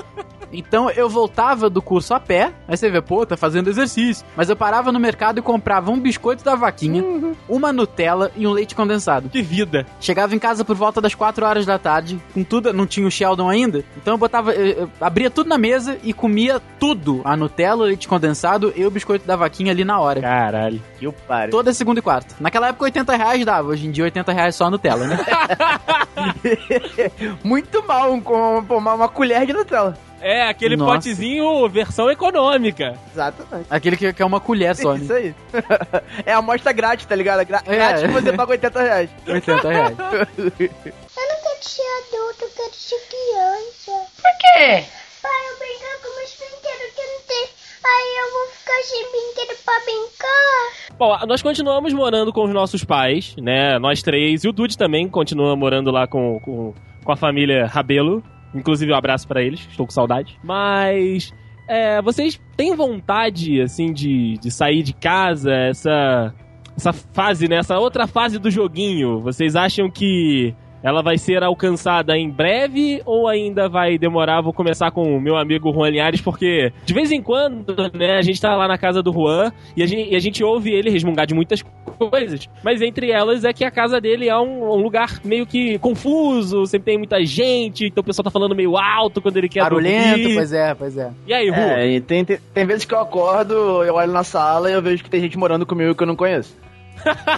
Então eu voltava do curso a pé. Aí você vê, pô, tá fazendo exercício. Mas eu parava no mercado e comprava um biscoito da vaquinha, uma Nutella e um leite condensado. Que vida. Chegava em casa por volta das 4 horas da tarde, com tudo, não tinha o Sheldon ainda, então eu botava, eu, eu abria tudo na mesa e comia tudo, a Nutella, o leite condensado e o biscoito da vaquinha ali na hora. Caralho. Que o pare. Toda segunda e quarta. Naquela época 80 reais dava, hoje em dia 80 reais só a Nutella, né? Muito mal, com uma, uma colher de Nutella. É, aquele Nossa. potezinho versão econômica. Exatamente. Aquele que, que é uma colher só, né? Isso aí. é a amostra grátis, tá ligado? Gra É. Grátis que você paga 80 reais. 80 reais. Eu não quero ser adulto, eu quero ser criança. Por quê? Pai, eu brincar com meus brinquedos que eu não tenho. Aí eu vou ficar sem brinquedo pra brincar. Bom, nós continuamos morando com os nossos pais, né? Nós três. E o Dude também continua morando lá com, com, com a família Rabelo. Inclusive, um abraço pra eles, estou com saudade. Mas. É, vocês têm vontade, assim, de, de sair de casa? Essa. Essa fase, né? Essa outra fase do joguinho. Vocês acham que ela vai ser alcançada em breve ou ainda vai demorar? Vou começar com o meu amigo Juan Linhares, porque de vez em quando, né, a gente tá lá na casa do Juan e a gente, e a gente ouve ele resmungar de muitas coisas, mas entre elas é que a casa dele é um, um lugar meio que confuso, sempre tem muita gente, então o pessoal tá falando meio alto quando ele quer Barulhento, dormir. pois é, pois é. E aí, Juan? É, e tem, tem, tem vezes que eu acordo, eu olho na sala e eu vejo que tem gente morando comigo que eu não conheço.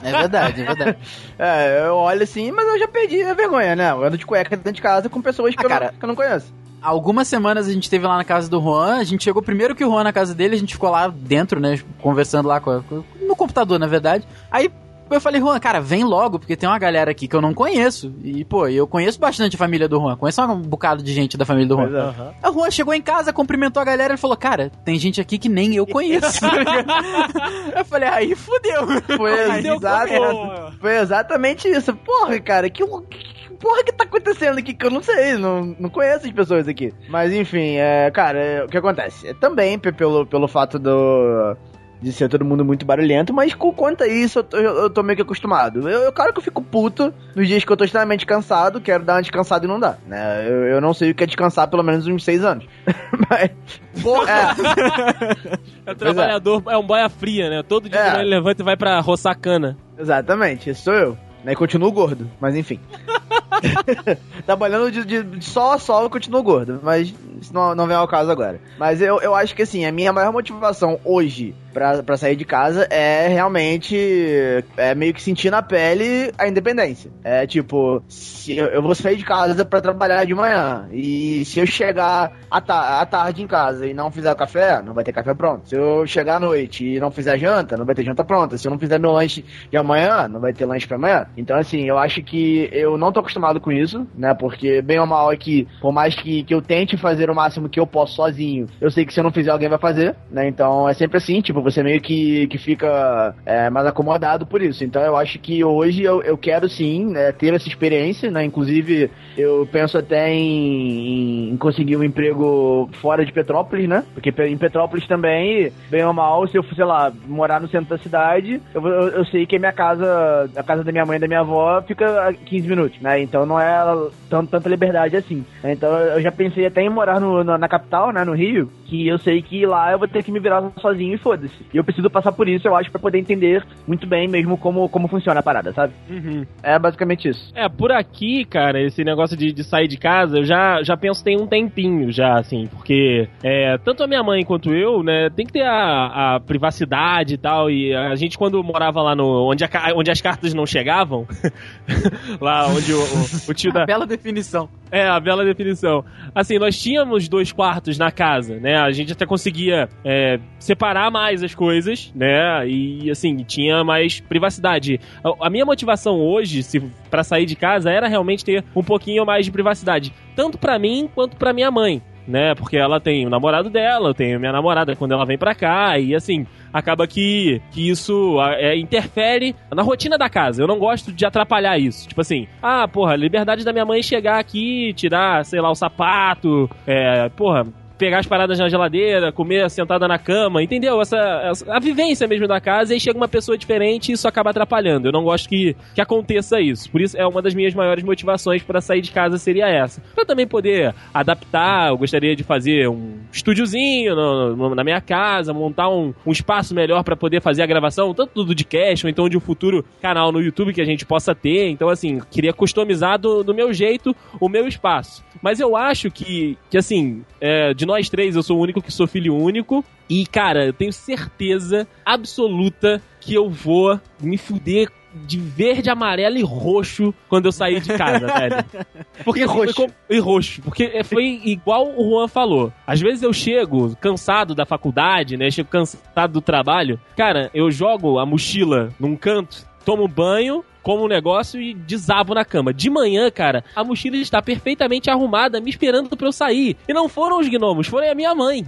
É verdade, é verdade. É, eu olho assim, mas eu já perdi a vergonha, né? Eu ando de cueca dentro de casa com pessoas que, Ah, eu, cara. não, que eu não conheço. Algumas semanas a gente esteve lá na casa do Juan, a gente chegou primeiro que o Juan na casa dele, a gente ficou lá dentro, né, conversando lá com, a- com- no computador, na verdade. Aí eu falei, Juan, cara, vem logo, porque tem uma galera aqui que eu não conheço. E, pô, eu conheço bastante a família do Juan, conheço um bocado de gente da família do Juan. Pois é. Aham. Aí O Juan chegou em casa, cumprimentou a galera e falou: Cara, tem gente aqui que nem eu conheço. eu falei: Aí fudeu. Foi, Aí exato- foi exatamente isso. Porra, cara, que, porra que tá acontecendo aqui que eu não sei, não, não conheço as pessoas aqui. Mas enfim, é, cara, é, o que acontece? É, também pe- pelo, pelo fato do. De ser todo mundo muito barulhento, mas com quanto a isso eu tô, eu tô meio que acostumado. Eu, eu, claro que eu fico puto nos dias que eu tô extremamente cansado, quero dar uma descansada e não dá, né? Eu, eu não sei o que é descansar pelo menos uns seis anos. mas. Pô, é, É trabalhador, é. um boia fria, né? Todo dia É. ele levanta e vai pra roçar cana. Exatamente, esse sou eu. Né? E continuo gordo, mas enfim. Trabalhando de, de- de a sol, eu continuo gordo, mas isso não, não vem ao caso agora. Mas eu, eu acho que assim, a minha maior motivação hoje pra, sair de casa é realmente é meio que sentir na pele a independência. É tipo, se eu, eu vou sair de casa pra trabalhar de manhã, e se eu chegar à, ta à tarde em casa e não fizer café, não vai ter café pronto. Se eu chegar à noite e não fizer janta, não vai ter janta pronta. Se eu não fizer meu lanche de amanhã, não vai ter lanche pra amanhã. Então, assim, eu acho que eu não tô acostumado com isso, né? Porque, bem ou mal, é que, por mais que, que eu tente fazer o máximo que eu posso sozinho, eu sei que se eu não fizer, alguém vai fazer, né? Então, é sempre assim, tipo, você meio que, que fica é, mais acomodado por isso. Então, eu acho que hoje eu, eu quero sim né, ter essa experiência, né? Inclusive, eu penso até em, em conseguir um emprego fora de Petrópolis, né? Porque em Petrópolis também, bem ou mal, se eu, sei lá, morar no centro da cidade, eu, eu, eu sei que a minha casa, a casa da minha mãe e da minha avó fica a 15 minutos, né? Então não é tanto, tanta liberdade assim. Então eu já pensei até em morar no, no- na capital, né? No Rio, que eu sei que lá eu vou ter que me virar sozinho e foda-se. E eu preciso passar por isso, eu acho, pra poder entender muito bem mesmo como, como funciona a parada, sabe? Uhum. É basicamente isso. É, por aqui, cara, esse negócio de, de sair de casa, eu já, já penso tem um tempinho já, assim, porque é, tanto a minha mãe quanto eu, né, tem que ter a, a privacidade e tal, e a gente quando morava lá no, onde, a onde as cartas não chegavam, lá onde o, o, o tio da... Bela definição. É, a bela definição. Assim, nós tínhamos dois quartos na casa, né? A gente até conseguia é, separar mais as coisas, né? E, assim, tinha mais privacidade. A, a minha motivação hoje, se para sair de casa, era realmente ter um pouquinho mais de privacidade. Tanto pra mim, quanto pra minha mãe. Né, porque ela tem o namorado dela, eu tenho minha namorada quando ela vem pra cá, e assim, acaba que, que isso é, interfere na rotina da casa. Eu não gosto de atrapalhar isso. Tipo assim, ah, porra, liberdade da minha mãe chegar aqui, tirar, sei lá, o sapato, é, porra, pegar as paradas na geladeira, comer sentada na cama, entendeu? Essa, essa- a vivência mesmo da casa, e aí chega uma pessoa diferente e isso acaba atrapalhando. Eu não gosto que, que aconteça isso. Por isso é uma das minhas maiores motivações para sair de casa seria essa. Pra também poder adaptar, eu gostaria de fazer um estúdiozinho na minha casa, montar um, um espaço melhor para poder fazer a gravação, tanto do podcast, ou então de um futuro canal no YouTube que a gente possa ter. Então, assim, queria customizar do, do meu jeito o meu espaço. Mas eu acho que, que assim, é, de nós três, eu sou o único que sou filho único. E, cara, eu tenho certeza absoluta que eu vou me fuder de verde, amarelo e roxo quando eu saí de casa, velho. Porque E roxo. foi com- E roxo. Porque foi igual o Juan falou. Às vezes eu chego cansado da faculdade, né? Chego cansado do trabalho. Cara, eu jogo a mochila num canto, tomo banho, como um negócio e desabo na cama. De manhã, cara, a mochila está perfeitamente arrumada, me esperando pra eu sair. E não foram os gnomos, foram a minha mãe.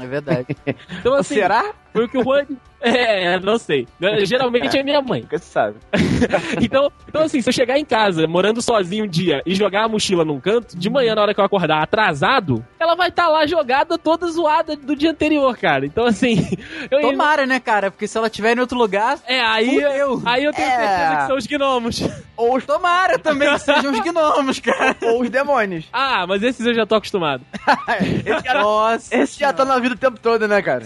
É verdade. Então, assim, Será? Foi o que o Juan. É, não sei. Geralmente é minha mãe. Se sabe. Então, então, assim, se eu chegar em casa, morando sozinho um dia, e jogar a mochila num canto, de manhã, na hora que eu acordar atrasado, ela vai estar lá jogada toda zoada do dia anterior, cara. Então, assim. Eu, Tomara, né, cara? Porque se ela estiver em outro lugar. É, aí, Fudeu. aí eu tenho É. certeza que são os gnomos. Ou os, Tomara também que sejam os gnomos, cara. ou os demônios. Ah, mas esses eu já tô acostumado. Esse já, Nossa. esse já tá na vida o tempo todo, né, cara?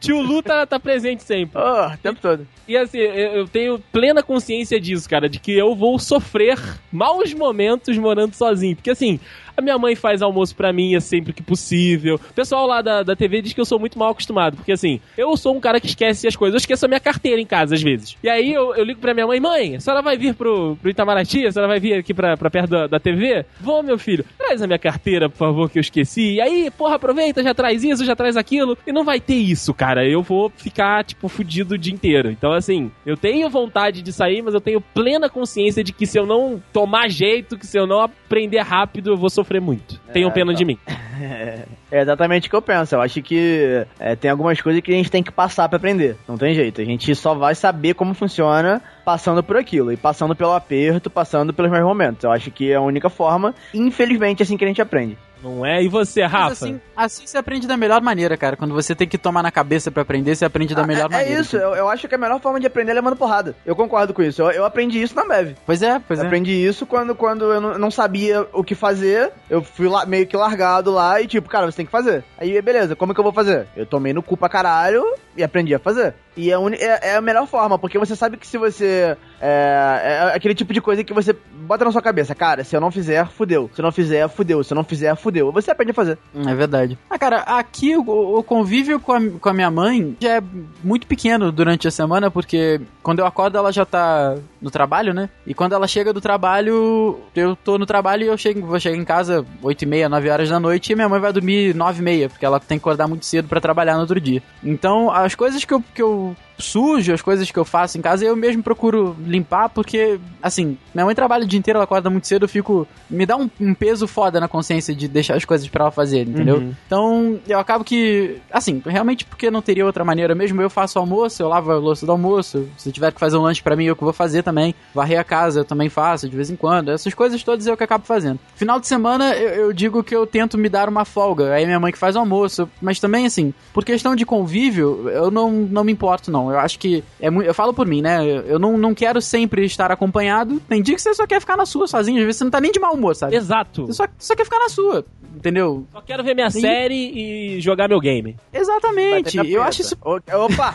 Tio Lu tá, tá presente sempre. Oh, o tempo todo. E assim, eu, eu tenho plena consciência disso, cara, de que eu vou sofrer maus momentos morando sozinho. Porque assim, a minha mãe faz almoço pra mim é sempre que possível. O pessoal lá da, da TV diz que eu sou muito mal acostumado. Porque assim, eu sou um cara que esquece as coisas. Eu esqueço a minha carteira em casa, às vezes. E aí eu, eu ligo pra minha mãe, mãe, a senhora vai vir pro, pro Itamaraty? A senhora vai vir aqui pra, pra perto da, da TV? Vou, meu filho. Traz a minha carteira, por favor, que eu esqueci. E aí, porra, aproveita, já traz isso, já traz aquilo. E não vai ter isso, cara. Eu vou ficar, tipo, fudido o dia inteiro. Então, assim, eu tenho vontade de sair, mas eu tenho plena consciência de que se eu não tomar jeito, que se eu não aprender rápido, eu vou sofrer muito. Tenham pena de mim. É exatamente o que eu penso. Eu acho que é, tem algumas coisas que a gente tem que passar pra aprender. Não tem jeito. A gente só vai saber como funciona passando por aquilo. E passando pelo aperto, passando pelos meus momentos. Eu acho que é a única forma. Infelizmente, é assim que a gente aprende. Não é? E você, Rafa? assim, assim você aprende da melhor maneira, cara. Quando você tem que tomar na cabeça pra aprender, você aprende da melhor é, é maneira. isso. Eu, eu acho que a melhor forma de aprender é levando porrada. Eu concordo com isso. Eu, eu aprendi isso na Bev. Pois é, pois Eu é. aprendi isso quando, quando eu não, não sabia o que fazer. Eu fui lá, meio que largado lá e tipo, cara, você tem que fazer. Aí, beleza, como que eu vou fazer? Eu tomei no cu pra caralho e aprendi a fazer. E é, uni- é, é a melhor forma, porque você sabe que se você. É, é aquele tipo de coisa que você bota na sua cabeça, cara, se eu não fizer, fudeu. Se eu não fizer, fudeu. Se eu não fizer, fudeu. Você aprende a fazer. É verdade. Ah, cara, aqui o, o convívio com a, com a minha mãe já é muito pequeno durante a semana, porque quando eu acordo ela já tá no trabalho, né? E quando ela chega do trabalho, eu tô no trabalho e eu chego, vou chegar em casa 8 e meia, 9 horas da noite e minha mãe vai dormir 9 e meia, porque ela tem que acordar muito cedo pra trabalhar no outro dia. Então, as coisas que eu, que eu sujo, as coisas que eu faço em casa, eu mesmo procuro limpar, porque, assim, minha mãe trabalha o dia inteiro, ela acorda muito cedo, eu fico. Me dá um, um peso foda na consciência de deixar as coisas pra ela fazer, entendeu? Uhum. Então, eu acabo que. Assim, realmente porque não teria outra maneira mesmo. Eu faço almoço, eu lavo a louça do almoço. Se tiver que fazer um lanche pra mim, eu que vou fazer também. Varrer a casa, eu também faço de vez em quando. Essas coisas todas eu que acabo fazendo. Final de semana, eu, eu digo que eu tento me dar uma folga. Aí minha mãe que faz o almoço. Mas também, assim, por questão de convívio, eu não, não me importo, não. Eu acho que. É muito, eu falo por mim, né? Eu, não, não quero sempre estar acompanhado. Tem dia que você só quer ficar na sua sozinho. Às vezes você não tá nem de mau humor, sabe? Exato. Você só, só quer ficar na sua. Entendeu? Só quero ver minha Sim. série e jogar meu game. Exatamente. Eu acho isso. Opa!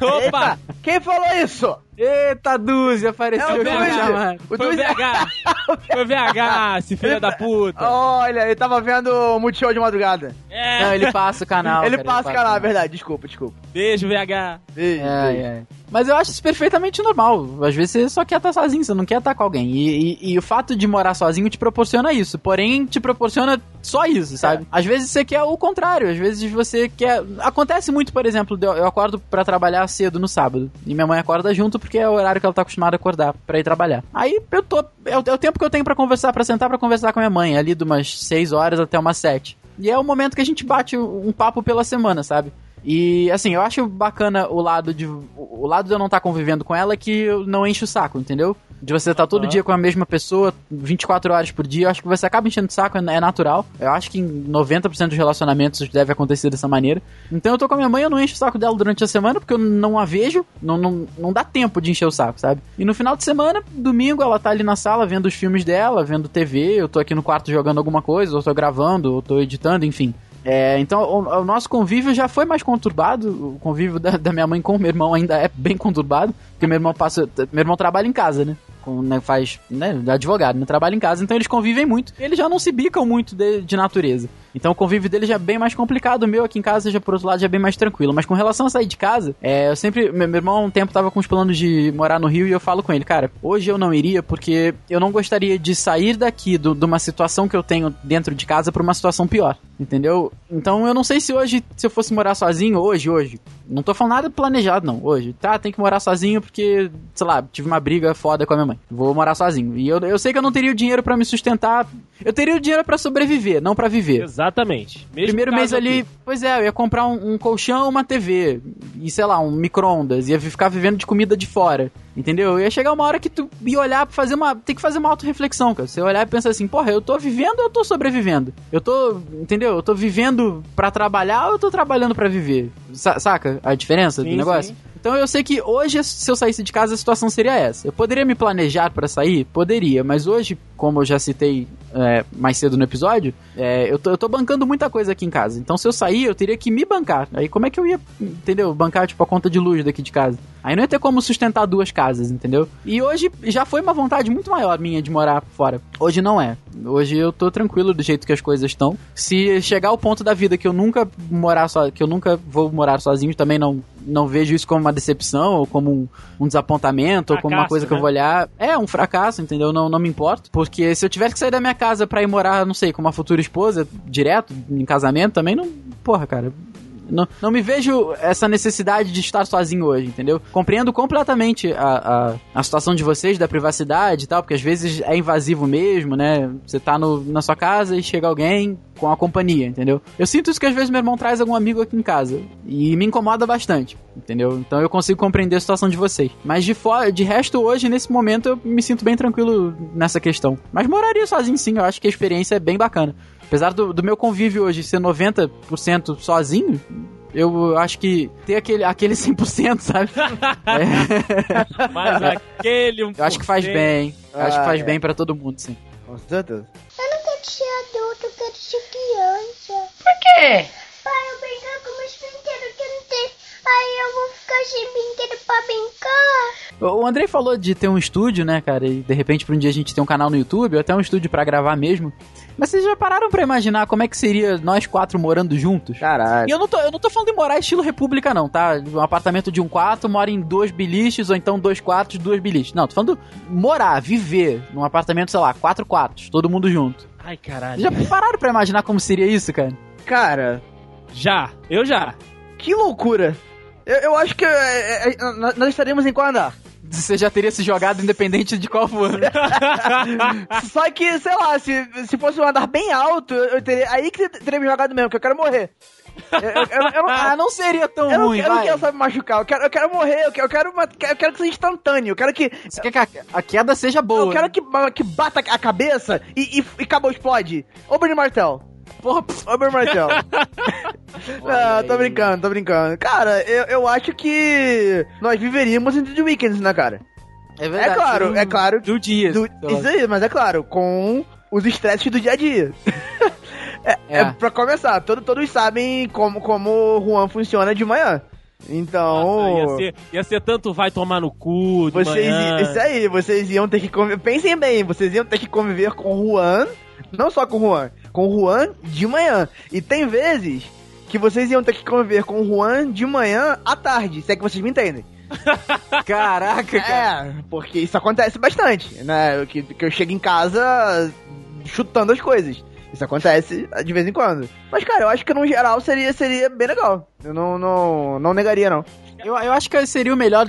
Opa! Eita! Quem falou isso? Eita, Duzi, apareceu É o Duzi. O Foi o VH! Foi o VH, esse filho da puta! Olha, ele tava vendo o Multishow de madrugada. É, Não, ele passa o canal. ele cara, passa o canal, é verdade. Desculpa, desculpa. beijo, VH! Beijo, É, beijo. é. Mas eu acho isso perfeitamente normal. Às vezes você só quer estar sozinho, você não quer estar com alguém. E, e- e o fato de morar sozinho te proporciona isso. Porém, te proporciona só isso, sabe? Às vezes você quer o contrário. Às vezes você quer. Acontece muito, por exemplo, eu acordo pra trabalhar cedo no sábado. E minha mãe acorda junto porque é o horário que ela tá acostumada a acordar pra ir trabalhar. Aí eu tô. É o, é o tempo que eu tenho pra conversar, pra sentar pra conversar com a minha mãe, ali de umas 6 horas até umas 7. E é o momento que a gente bate um papo pela semana, sabe? E assim, eu acho bacana o lado de. O lado de eu não estar convivendo com ela é que não enche o saco, entendeu? De você estar todo Aham. dia com a mesma pessoa, 24 horas por dia, eu acho que você acaba enchendo o saco, é é natural. Eu acho que em 90% dos relacionamentos deve acontecer dessa maneira. Então eu tô com a minha mãe, eu não encho o saco dela durante a semana, porque eu não a vejo, não, não, não dá tempo de encher o saco, sabe? E no final de semana, domingo, ela tá ali na sala vendo os filmes dela, vendo TV, eu tô aqui no quarto jogando alguma coisa, ou tô gravando, ou tô editando, enfim. É, então o, o nosso convívio já foi mais conturbado. O convívio da, da minha mãe com o meu irmão ainda é bem conturbado, porque meu irmão passa, meu irmão trabalha em casa, né? com, né, faz, né, advogado, né, trabalha em casa, então eles convivem muito. Eles já não se bicam muito de, de natureza. Então o convívio dele já é bem mais complicado. O meu aqui em casa, já por outro lado, já é bem mais tranquilo. Mas com relação a sair de casa, é, eu sempre. Meu, meu irmão, um tempo, tava com os planos de morar no Rio e eu falo com ele, cara, hoje eu não iria porque eu não gostaria de sair daqui do, de uma situação que eu tenho dentro de casa pra uma situação pior. Entendeu? Então eu não sei se hoje, se eu fosse morar sozinho, hoje, hoje. Não tô falando nada planejado, não. Hoje. Tá, tem que morar sozinho porque, sei lá, tive uma briga foda com a minha mãe. Vou morar sozinho. E eu, eu sei que eu não teria o dinheiro para me sustentar. Eu teria o dinheiro para sobreviver, não para viver. Exatamente. Mesmo Primeiro mês ali, aqui. pois é, eu ia comprar um, um colchão, uma TV. E sei lá, um micro-ondas. Ia ficar vivendo de comida de fora. Entendeu? Ia chegar uma hora que tu ia olhar pra fazer uma. Tem que fazer uma auto-reflexão, cara. Você olhar e pensar assim, porra, eu tô vivendo ou eu tô sobrevivendo? Eu tô. Entendeu? Eu tô vivendo para trabalhar ou eu tô trabalhando para viver? Sa saca a diferença sim, do negócio? Sim. Então eu sei que hoje, se eu saísse de casa, a situação seria essa. Eu poderia me planejar para sair? Poderia, mas hoje, como eu já citei é, mais cedo no episódio, é, eu, tô, eu tô bancando muita coisa aqui em casa. Então se eu sair, eu teria que me bancar. Aí como é que eu ia, entendeu? Bancar, tipo, a conta de luz daqui de casa. Aí não ia ter como sustentar duas casas, entendeu? E hoje já foi uma vontade muito maior minha de morar fora. Hoje não é. Hoje eu tô tranquilo do jeito que as coisas estão. Se chegar ao ponto da vida que eu nunca morar só, que eu nunca vou morar sozinho, também não não vejo isso como uma decepção ou como um, um desapontamento fracasso, ou como uma coisa que né? eu vou olhar. É um fracasso, entendeu? Não, não me importo. Porque se eu tivesse que sair da minha casa pra ir morar, não sei, com uma futura esposa, direto, em casamento, também não. Porra, cara, não, não me vejo essa necessidade de estar sozinho hoje, entendeu? Compreendo completamente a, a, a situação de vocês, da privacidade e tal, porque às vezes é invasivo mesmo, né? Você tá no, na sua casa e chega alguém com a companhia, entendeu? Eu sinto isso que às vezes meu irmão traz algum amigo aqui em casa e me incomoda bastante, entendeu? Então eu consigo compreender a situação de vocês. Mas de, de resto, hoje, nesse momento, eu me sinto bem tranquilo nessa questão. Mas moraria sozinho sim, eu acho que a experiência é bem bacana. Apesar do, do meu convívio hoje ser 90% sozinho, eu acho que ter aquele, aquele 100%, sabe? é. Mas aquele 1%. Eu acho que faz bem. Eu ah, acho que faz é. bem pra todo mundo, sim. Com certeza. Eu não quero ser adulto, eu quero ser criança. Por quê? Pai, eu brincar com meus brinquedos que não tem. Aí eu vou ficar sem brinquedo pra brincar. O Andrei falou de ter um estúdio, né, cara? E de repente pra um dia a gente ter um canal no YouTube, ou até um estúdio para gravar mesmo. Mas vocês já pararam pra imaginar como é que seria nós quatro morando juntos? Caralho. E eu não tô, eu não tô falando de morar estilo república, não, tá? Um apartamento de um quarto, mora em dois biliches, ou então dois quartos, duas biliches. Não, tô falando morar, viver num apartamento, sei lá, quatro quartos, todo mundo junto. Ai, caralho. Já pararam pra imaginar como seria isso, cara? Cara. Já, eu já. Que loucura. Eu, eu acho que é, é, nós estaremos em qual andar? Você já teria se jogado independente de qual for. Só que, sei lá, se, se fosse um andar bem alto, eu teria, aí que teria me jogado mesmo, que eu quero morrer. Eu, eu, eu, ah, não seria tão eu ruim, não, Eu não quero só me machucar, eu quero, eu quero morrer, eu quero, eu quero, uma, eu quero que seja instantâneo, eu quero que... Você quer que a, a queda seja boa. Eu quero que, que bata a cabeça e, e, e acabou, explode. Ô, Bruno Martel. Porra, Ô, Martel. não, tô brincando, tô brincando. Cara, eu, eu acho que nós viveríamos entre The Weekends, né, cara? É verdade. É claro, é claro. Do dia. Do, isso aí, mas é claro, com os estresses do dia a dia. é, é. é pra começar, todo, todos sabem como, como o Juan funciona de manhã. Então. Nossa, ia, ser, ia ser tanto vai tomar no cu de vocês, manhã. Isso aí, vocês iam ter que conviver. Pensem bem, vocês iam ter que conviver com o Juan. Não só com o Juan, com o Juan de manhã. E tem vezes que vocês iam ter que conviver com o Juan de manhã à tarde, se é que vocês me entendem. Caraca, cara. É, porque isso acontece bastante, né? Que, que eu chego em casa chutando as coisas. Isso acontece de vez em quando. Mas, cara, eu acho que no geral seria, seria bem legal. Eu não, não, não negaria, não. Eu, eu acho que seria o melhor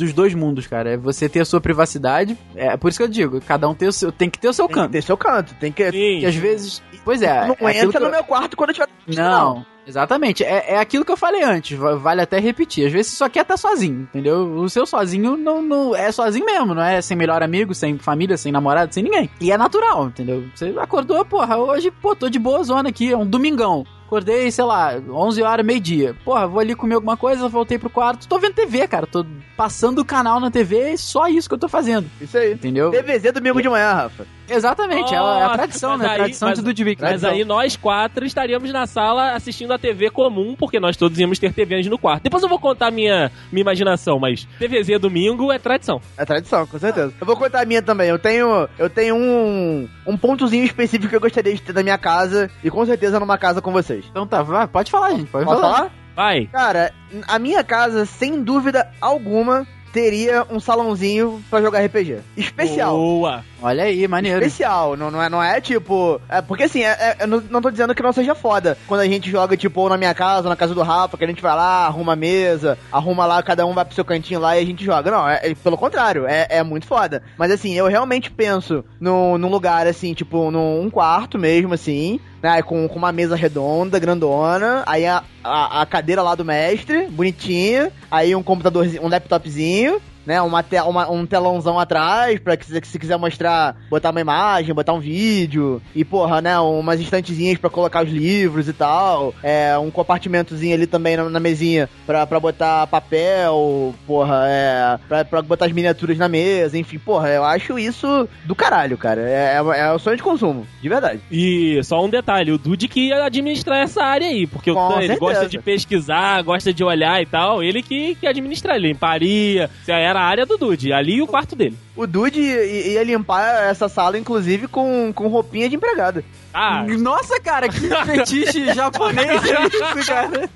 dos dois mundos, cara. É você ter a sua privacidade. É por isso que eu digo, cada um tem, o seu, tem que ter o seu tem canto. Tem que ter seu canto. Tem que. Sim. às vezes. Pois é. Não é entra no eu... meu quarto quando eu tiver. Não. não. Exatamente, é, é aquilo que eu falei antes, vale até repetir. Às vezes você só quer estar sozinho, entendeu? O seu sozinho não, não é sozinho mesmo, não é sem melhor amigo, sem família, sem namorado, sem ninguém. E é natural, entendeu? Você acordou, porra, hoje, pô, tô de boa zona aqui, é um domingão. Acordei, sei lá, 11 horas, meio-dia. Porra, vou ali comer alguma coisa, voltei pro quarto. Tô vendo TV, cara. Tô passando o canal na TV só isso que eu tô fazendo. Isso aí. Entendeu? TVZ domingo de manhã, Rafa. Exatamente, é a- é a Nossa, tradição, né? A tradição mas- de Ludwig. Mas aí nós quatro estaríamos na sala assistindo a TV comum, porque nós todos íamos ter TVs no quarto. Depois eu vou contar minha, minha imaginação, mas TVZ domingo é tradição. É tradição, com certeza. Eu vou contar a minha também. Eu tenho, eu tenho um, um pontozinho específico que eu gostaria de ter na minha casa e com certeza numa casa com vocês. Então tá, vai, pode falar, gente, pode Posso falar. falar? Vai. Cara, a minha casa, sem dúvida alguma, teria um salãozinho pra jogar RPG. Especial. Boa. Olha aí, maneiro. Especial, não, não, é, não é tipo. É, porque assim, é, é- eu não, não tô dizendo que não seja foda. Quando a gente joga, tipo, ou na minha casa, ou na casa do Rafa, que a gente vai lá, arruma a mesa, arruma lá, cada um vai pro seu cantinho lá e a gente joga. Não, é, é pelo contrário, é, é muito foda. Mas assim, eu realmente penso no, num lugar assim, tipo, num um quarto mesmo, assim, né? Com, com uma mesa redonda, grandona, aí a, a, a cadeira lá do mestre, bonitinha, aí um computadorzinho, um laptopzinho, né, uma te uma- um telãozão atrás, pra que se, se quiser mostrar, botar uma imagem, botar um vídeo, e porra, né, umas estantezinhas pra colocar os livros e tal, é, um compartimentozinho ali também na, na mesinha pra, pra botar papel, porra, é, pra, pra botar as miniaturas na mesa, enfim, porra, eu acho isso do caralho, cara, é, é, é o sonho de consumo, de verdade. E só um detalhe, o Dude que ia administrar essa área aí, porque o Com ele certeza. gosta de pesquisar, gosta de olhar e tal, ele que, que administra, ele limparia, era a área do Dude, ali e o quarto dele. O Dude ia limpar essa sala, inclusive, com, com roupinha de empregada. Ah, Nossa, cara, que fetiche japonês é isso, cara?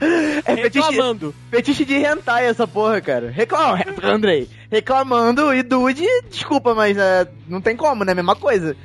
É fetiche, reclamando. fetiche de hentai essa porra, cara. Reclama, Andrei. Reclamando e Dude, desculpa, mas é, não tem como, né? Mesma coisa.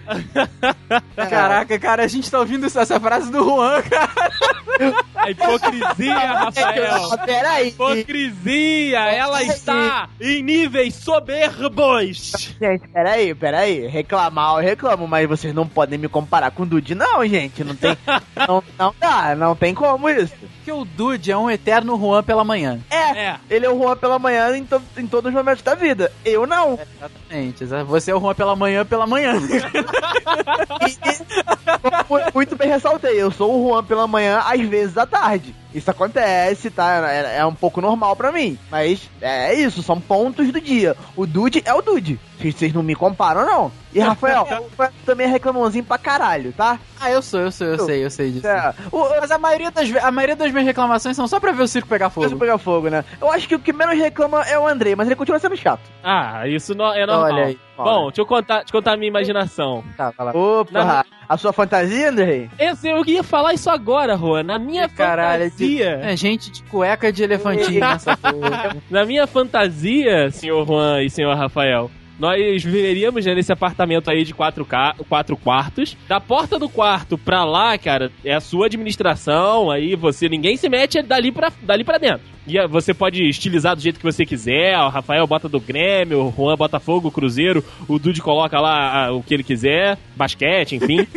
Caraca, cara, a gente tá ouvindo essa, essa frase do Juan, cara. A hipocrisia, Rafael. Ah, Peraí. Hipocrisia, ela está em níveis soberbos. Gente, peraí, peraí. Reclamar eu reclamo, mas vocês não podem me comparar com o Dude, não, gente. Não tem. não, não dá, não tem como isso. Porque o Dude é um eterno Juan pela manhã. É, É. ele é o Juan pela manhã em, to- em todos os momentos da vida. Eu não. Exatamente. exa- Você é o Juan pela manhã pela manhã. E- e- mu- muito bem ressaltei, eu sou o Juan pela manhã, às vezes à tarde. Isso acontece, tá? É, é um pouco normal pra mim. Mas é isso, são pontos do dia. O Dude é o Dude. Vocês vocês não me comparam, não. E Rafael, também é reclamãozinho pra caralho, tá? ah, eu sou, eu sou, eu sei, eu sei disso. É, o, Mas a maioria, das, a maioria das minhas reclamações são só pra ver o circo pegar Fogo. fogo. pegar fogo, né? Eu acho que o que menos reclama é o Andrei, mas ele continua sendo chato. Ah, isso não, é normal. Olha aí. Bom, deixa eu contar, deixa eu contar a minha imaginação. Tá, vai lá. Opa, Na- a sua fantasia, Andrei? Esse, eu ia falar isso agora, Juan. Na minha Caralho, fantasia. É gente de cueca de elefantinho nessa porra. Na minha fantasia, senhor Juan e senhor Rafael, nós viveríamos né, nesse apartamento aí de quatro, ca... quatro quartos. Da porta do quarto pra lá, cara, é a sua administração. Aí você, ninguém se mete dali pra, dali pra dentro. E você pode estilizar do jeito que você quiser. O Rafael bota do Grêmio, o Juan Botafogo, Cruzeiro. O Dude coloca lá o que ele quiser. Basquete, enfim.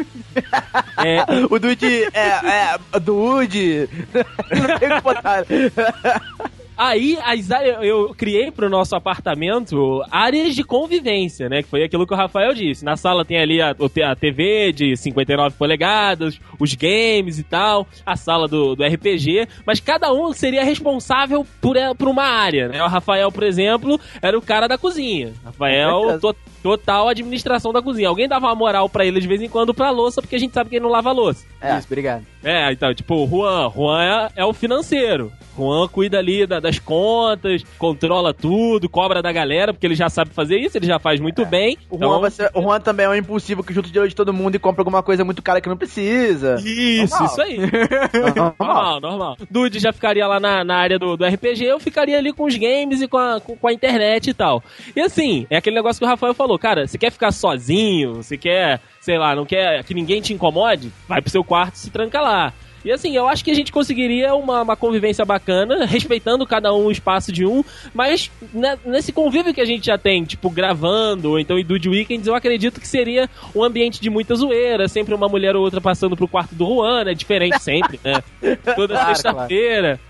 é, O Dude é, é, Dude. Não tem que botar. Aí, as áreas, eu criei pro nosso apartamento áreas de convivência, né? Que foi aquilo que o Rafael disse. Na sala tem ali a, a TV de 59 polegadas, os games e tal, a sala do, do RPG, mas cada um seria responsável por, eh, por uma área, né? O Rafael, por exemplo, era o cara da cozinha. Rafael, to- total administração da cozinha. Alguém dava uma moral pra ele de vez em quando pra louça, porque a gente sabe que ele não lava louça. É. Isso, obrigado. É, então, tipo, o Juan, Juan é, é o financeiro. Juan cuida ali da- das contas, controla tudo, cobra da galera, porque ele já sabe fazer isso, ele já faz muito bem. O Então, Juan, vai ser- o Juan também é um impulsivo que junta o dinheiro de todo mundo e compra alguma coisa muito cara que não precisa. Isso, Normal. isso aí. Normal. Normal, normal. Dude já ficaria lá na, na área do, do RPG, eu ficaria ali com os games e com a, com, com a internet e tal. E assim, é aquele negócio que o Rafael falou, cara, você quer ficar sozinho, você quer, sei lá, não quer que ninguém te incomode? Vai pro seu quarto e se tranca lá. E assim, eu acho que a gente conseguiria uma, uma convivência bacana, respeitando cada um o espaço de um, mas né, nesse convívio que a gente já tem, tipo, gravando, ou então em Dude Weekends, eu acredito que seria um ambiente de muita zoeira, sempre uma mulher ou outra passando pro quarto do Juan, é diferente sempre, né? Toda Claro, sexta-feira.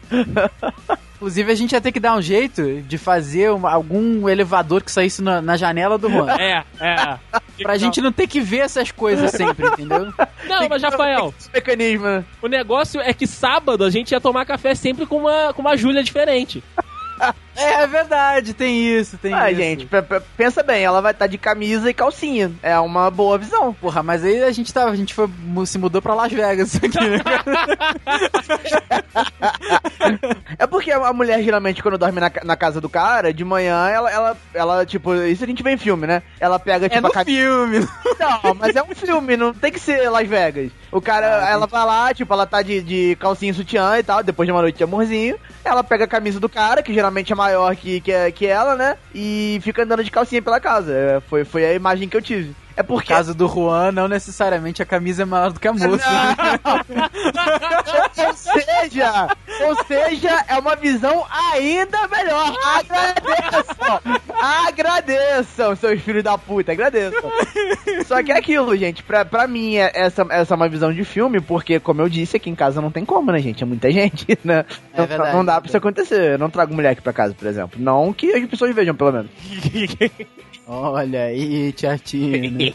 Inclusive, a gente ia ter que dar um jeito de fazer uma- algum elevador que saísse na, na janela do Juan. É, é. Pra gente não ter que ver essas coisas sempre, entendeu? Não, mas Rafael, mecanismo, né? o negócio é que sábado a gente ia tomar café sempre com uma, com uma Júlia diferente. É verdade, tem isso, tem Ah, isso. gente, pensa bem, ela vai estar de camisa e calcinha. É uma boa visão. Porra, mas aí a gente tava, a gente foi, se mudou pra Las Vegas aqui, né? É porque a mulher, geralmente, quando dorme na, na casa do cara, de manhã, ela, ela, ela, tipo, isso a gente vê em filme, né? Ela pega, É tipo, no a camisa. filme. Não, mas é um filme, não tem que ser Las Vegas. O cara, Ah, ela vai lá, tipo, ela tá de, de calcinha e sutiã e tal, depois de uma noite de amorzinho. Ela pega a camisa do cara, que geralmente é maior que, que, que ela, né? E fica andando de calcinha pela casa. É, Foi, foi a imagem que eu tive. É No porque. caso do Juan, não necessariamente a camisa é maior do que a moça. ou seja, ou seja, é uma visão ainda melhor. Agradeçam! Agradeçam, seus filhos da puta, agradeçam. Só que é aquilo, gente, pra, pra mim, é- essa, essa é uma visão de filme, porque, como eu disse, aqui em casa não tem como, né, gente? É muita gente, né? É não, verdade, não dá pra isso acontecer. Eu não trago mulher aqui pra casa, por exemplo. Não que as pessoas vejam, pelo menos. Olha aí, Tiatina.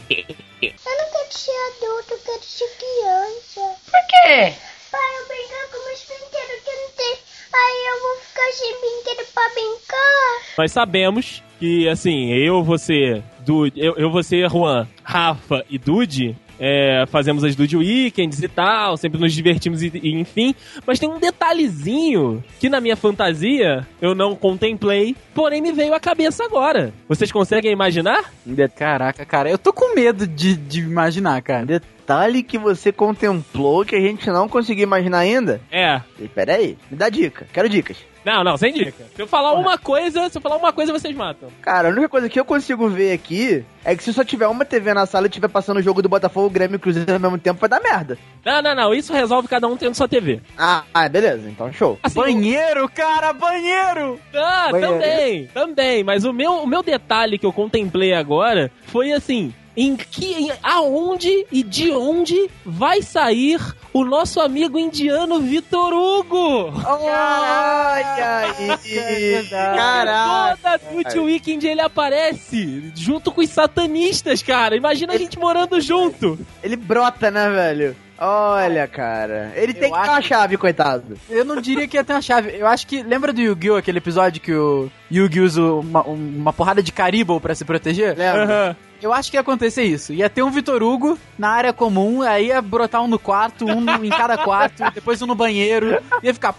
Eu não quero ser adulto, eu quero ser criança. Por quê? Pai, eu brincar com meus brinquedos que eu não tenho. Aí eu vou ficar sem brinquedo pra brincar. Nós sabemos que, assim, eu, você, Dude, eu, eu você, Juan, Rafa e Dude, é, fazemos as Dude Weekends e tal, sempre nos divertimos e, e enfim. Mas tem um detalhezinho que na minha fantasia eu não contemplei, porém me veio à cabeça agora. Vocês conseguem imaginar? Caraca, cara, eu tô com medo de, de imaginar, cara. Detalhe que você contemplou que a gente não conseguiu imaginar ainda. É. E Pera aí, me dá dica. Quero dicas. Não, não, sem dica. Se eu falar uma coisa, se eu falar uma coisa, vocês matam. Cara, a única coisa que eu consigo ver aqui é que se só tiver uma TV na sala e tiver passando o jogo do Botafogo, Grêmio e Cruzeiro ao mesmo tempo, vai dar merda. Não, não, não. Isso resolve cada um tendo sua TV. Ah, ah, beleza, então show. Assim, Banheiro, cara, banheiro! Ah, Banheiro. também, também. Mas o meu, o meu detalhe que eu contemplei agora foi assim. Em que, em- aonde e de onde vai sair o nosso amigo indiano Vitor Hugo? Olha aí! Caraca! Toda Twitch Weekend ele aparece junto com os satanistas, cara. Imagina a gente morando junto. Ele brota, né, velho? Olha, cara. Ele tem que acho- dar uma chave, coitado. Eu não diria que ia ter uma chave. Eu acho que. Lembra do Yu-Gi-Oh! aquele episódio que o Yu-Gi usa uma, uma porrada de Caribou pra se proteger? Lembra? Aham. Eu acho que ia acontecer isso. Ia ter um Vitor Hugo na área comum, aí ia brotar um no quarto, um no- em cada quarto, depois um no banheiro. Ia ficar.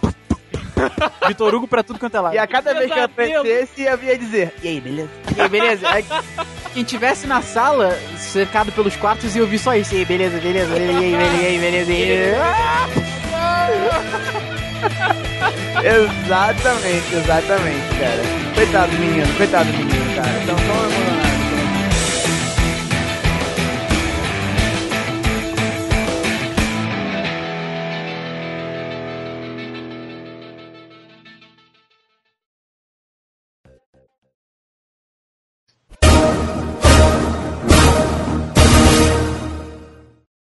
Vitor Hugo pra tudo quanto é lado. E a cada vez que aparecesse, ia vir dizer: E aí, beleza? E aí, beleza? Aí, Quem tivesse na sala, cercado pelos quartos, ia ouvir só isso. E aí, beleza, beleza, beleza, e aí, beleza, e aí, beleza, e aí. Exatamente, exatamente, cara. Coitado do menino, coitado do menino, cara. Então, só uma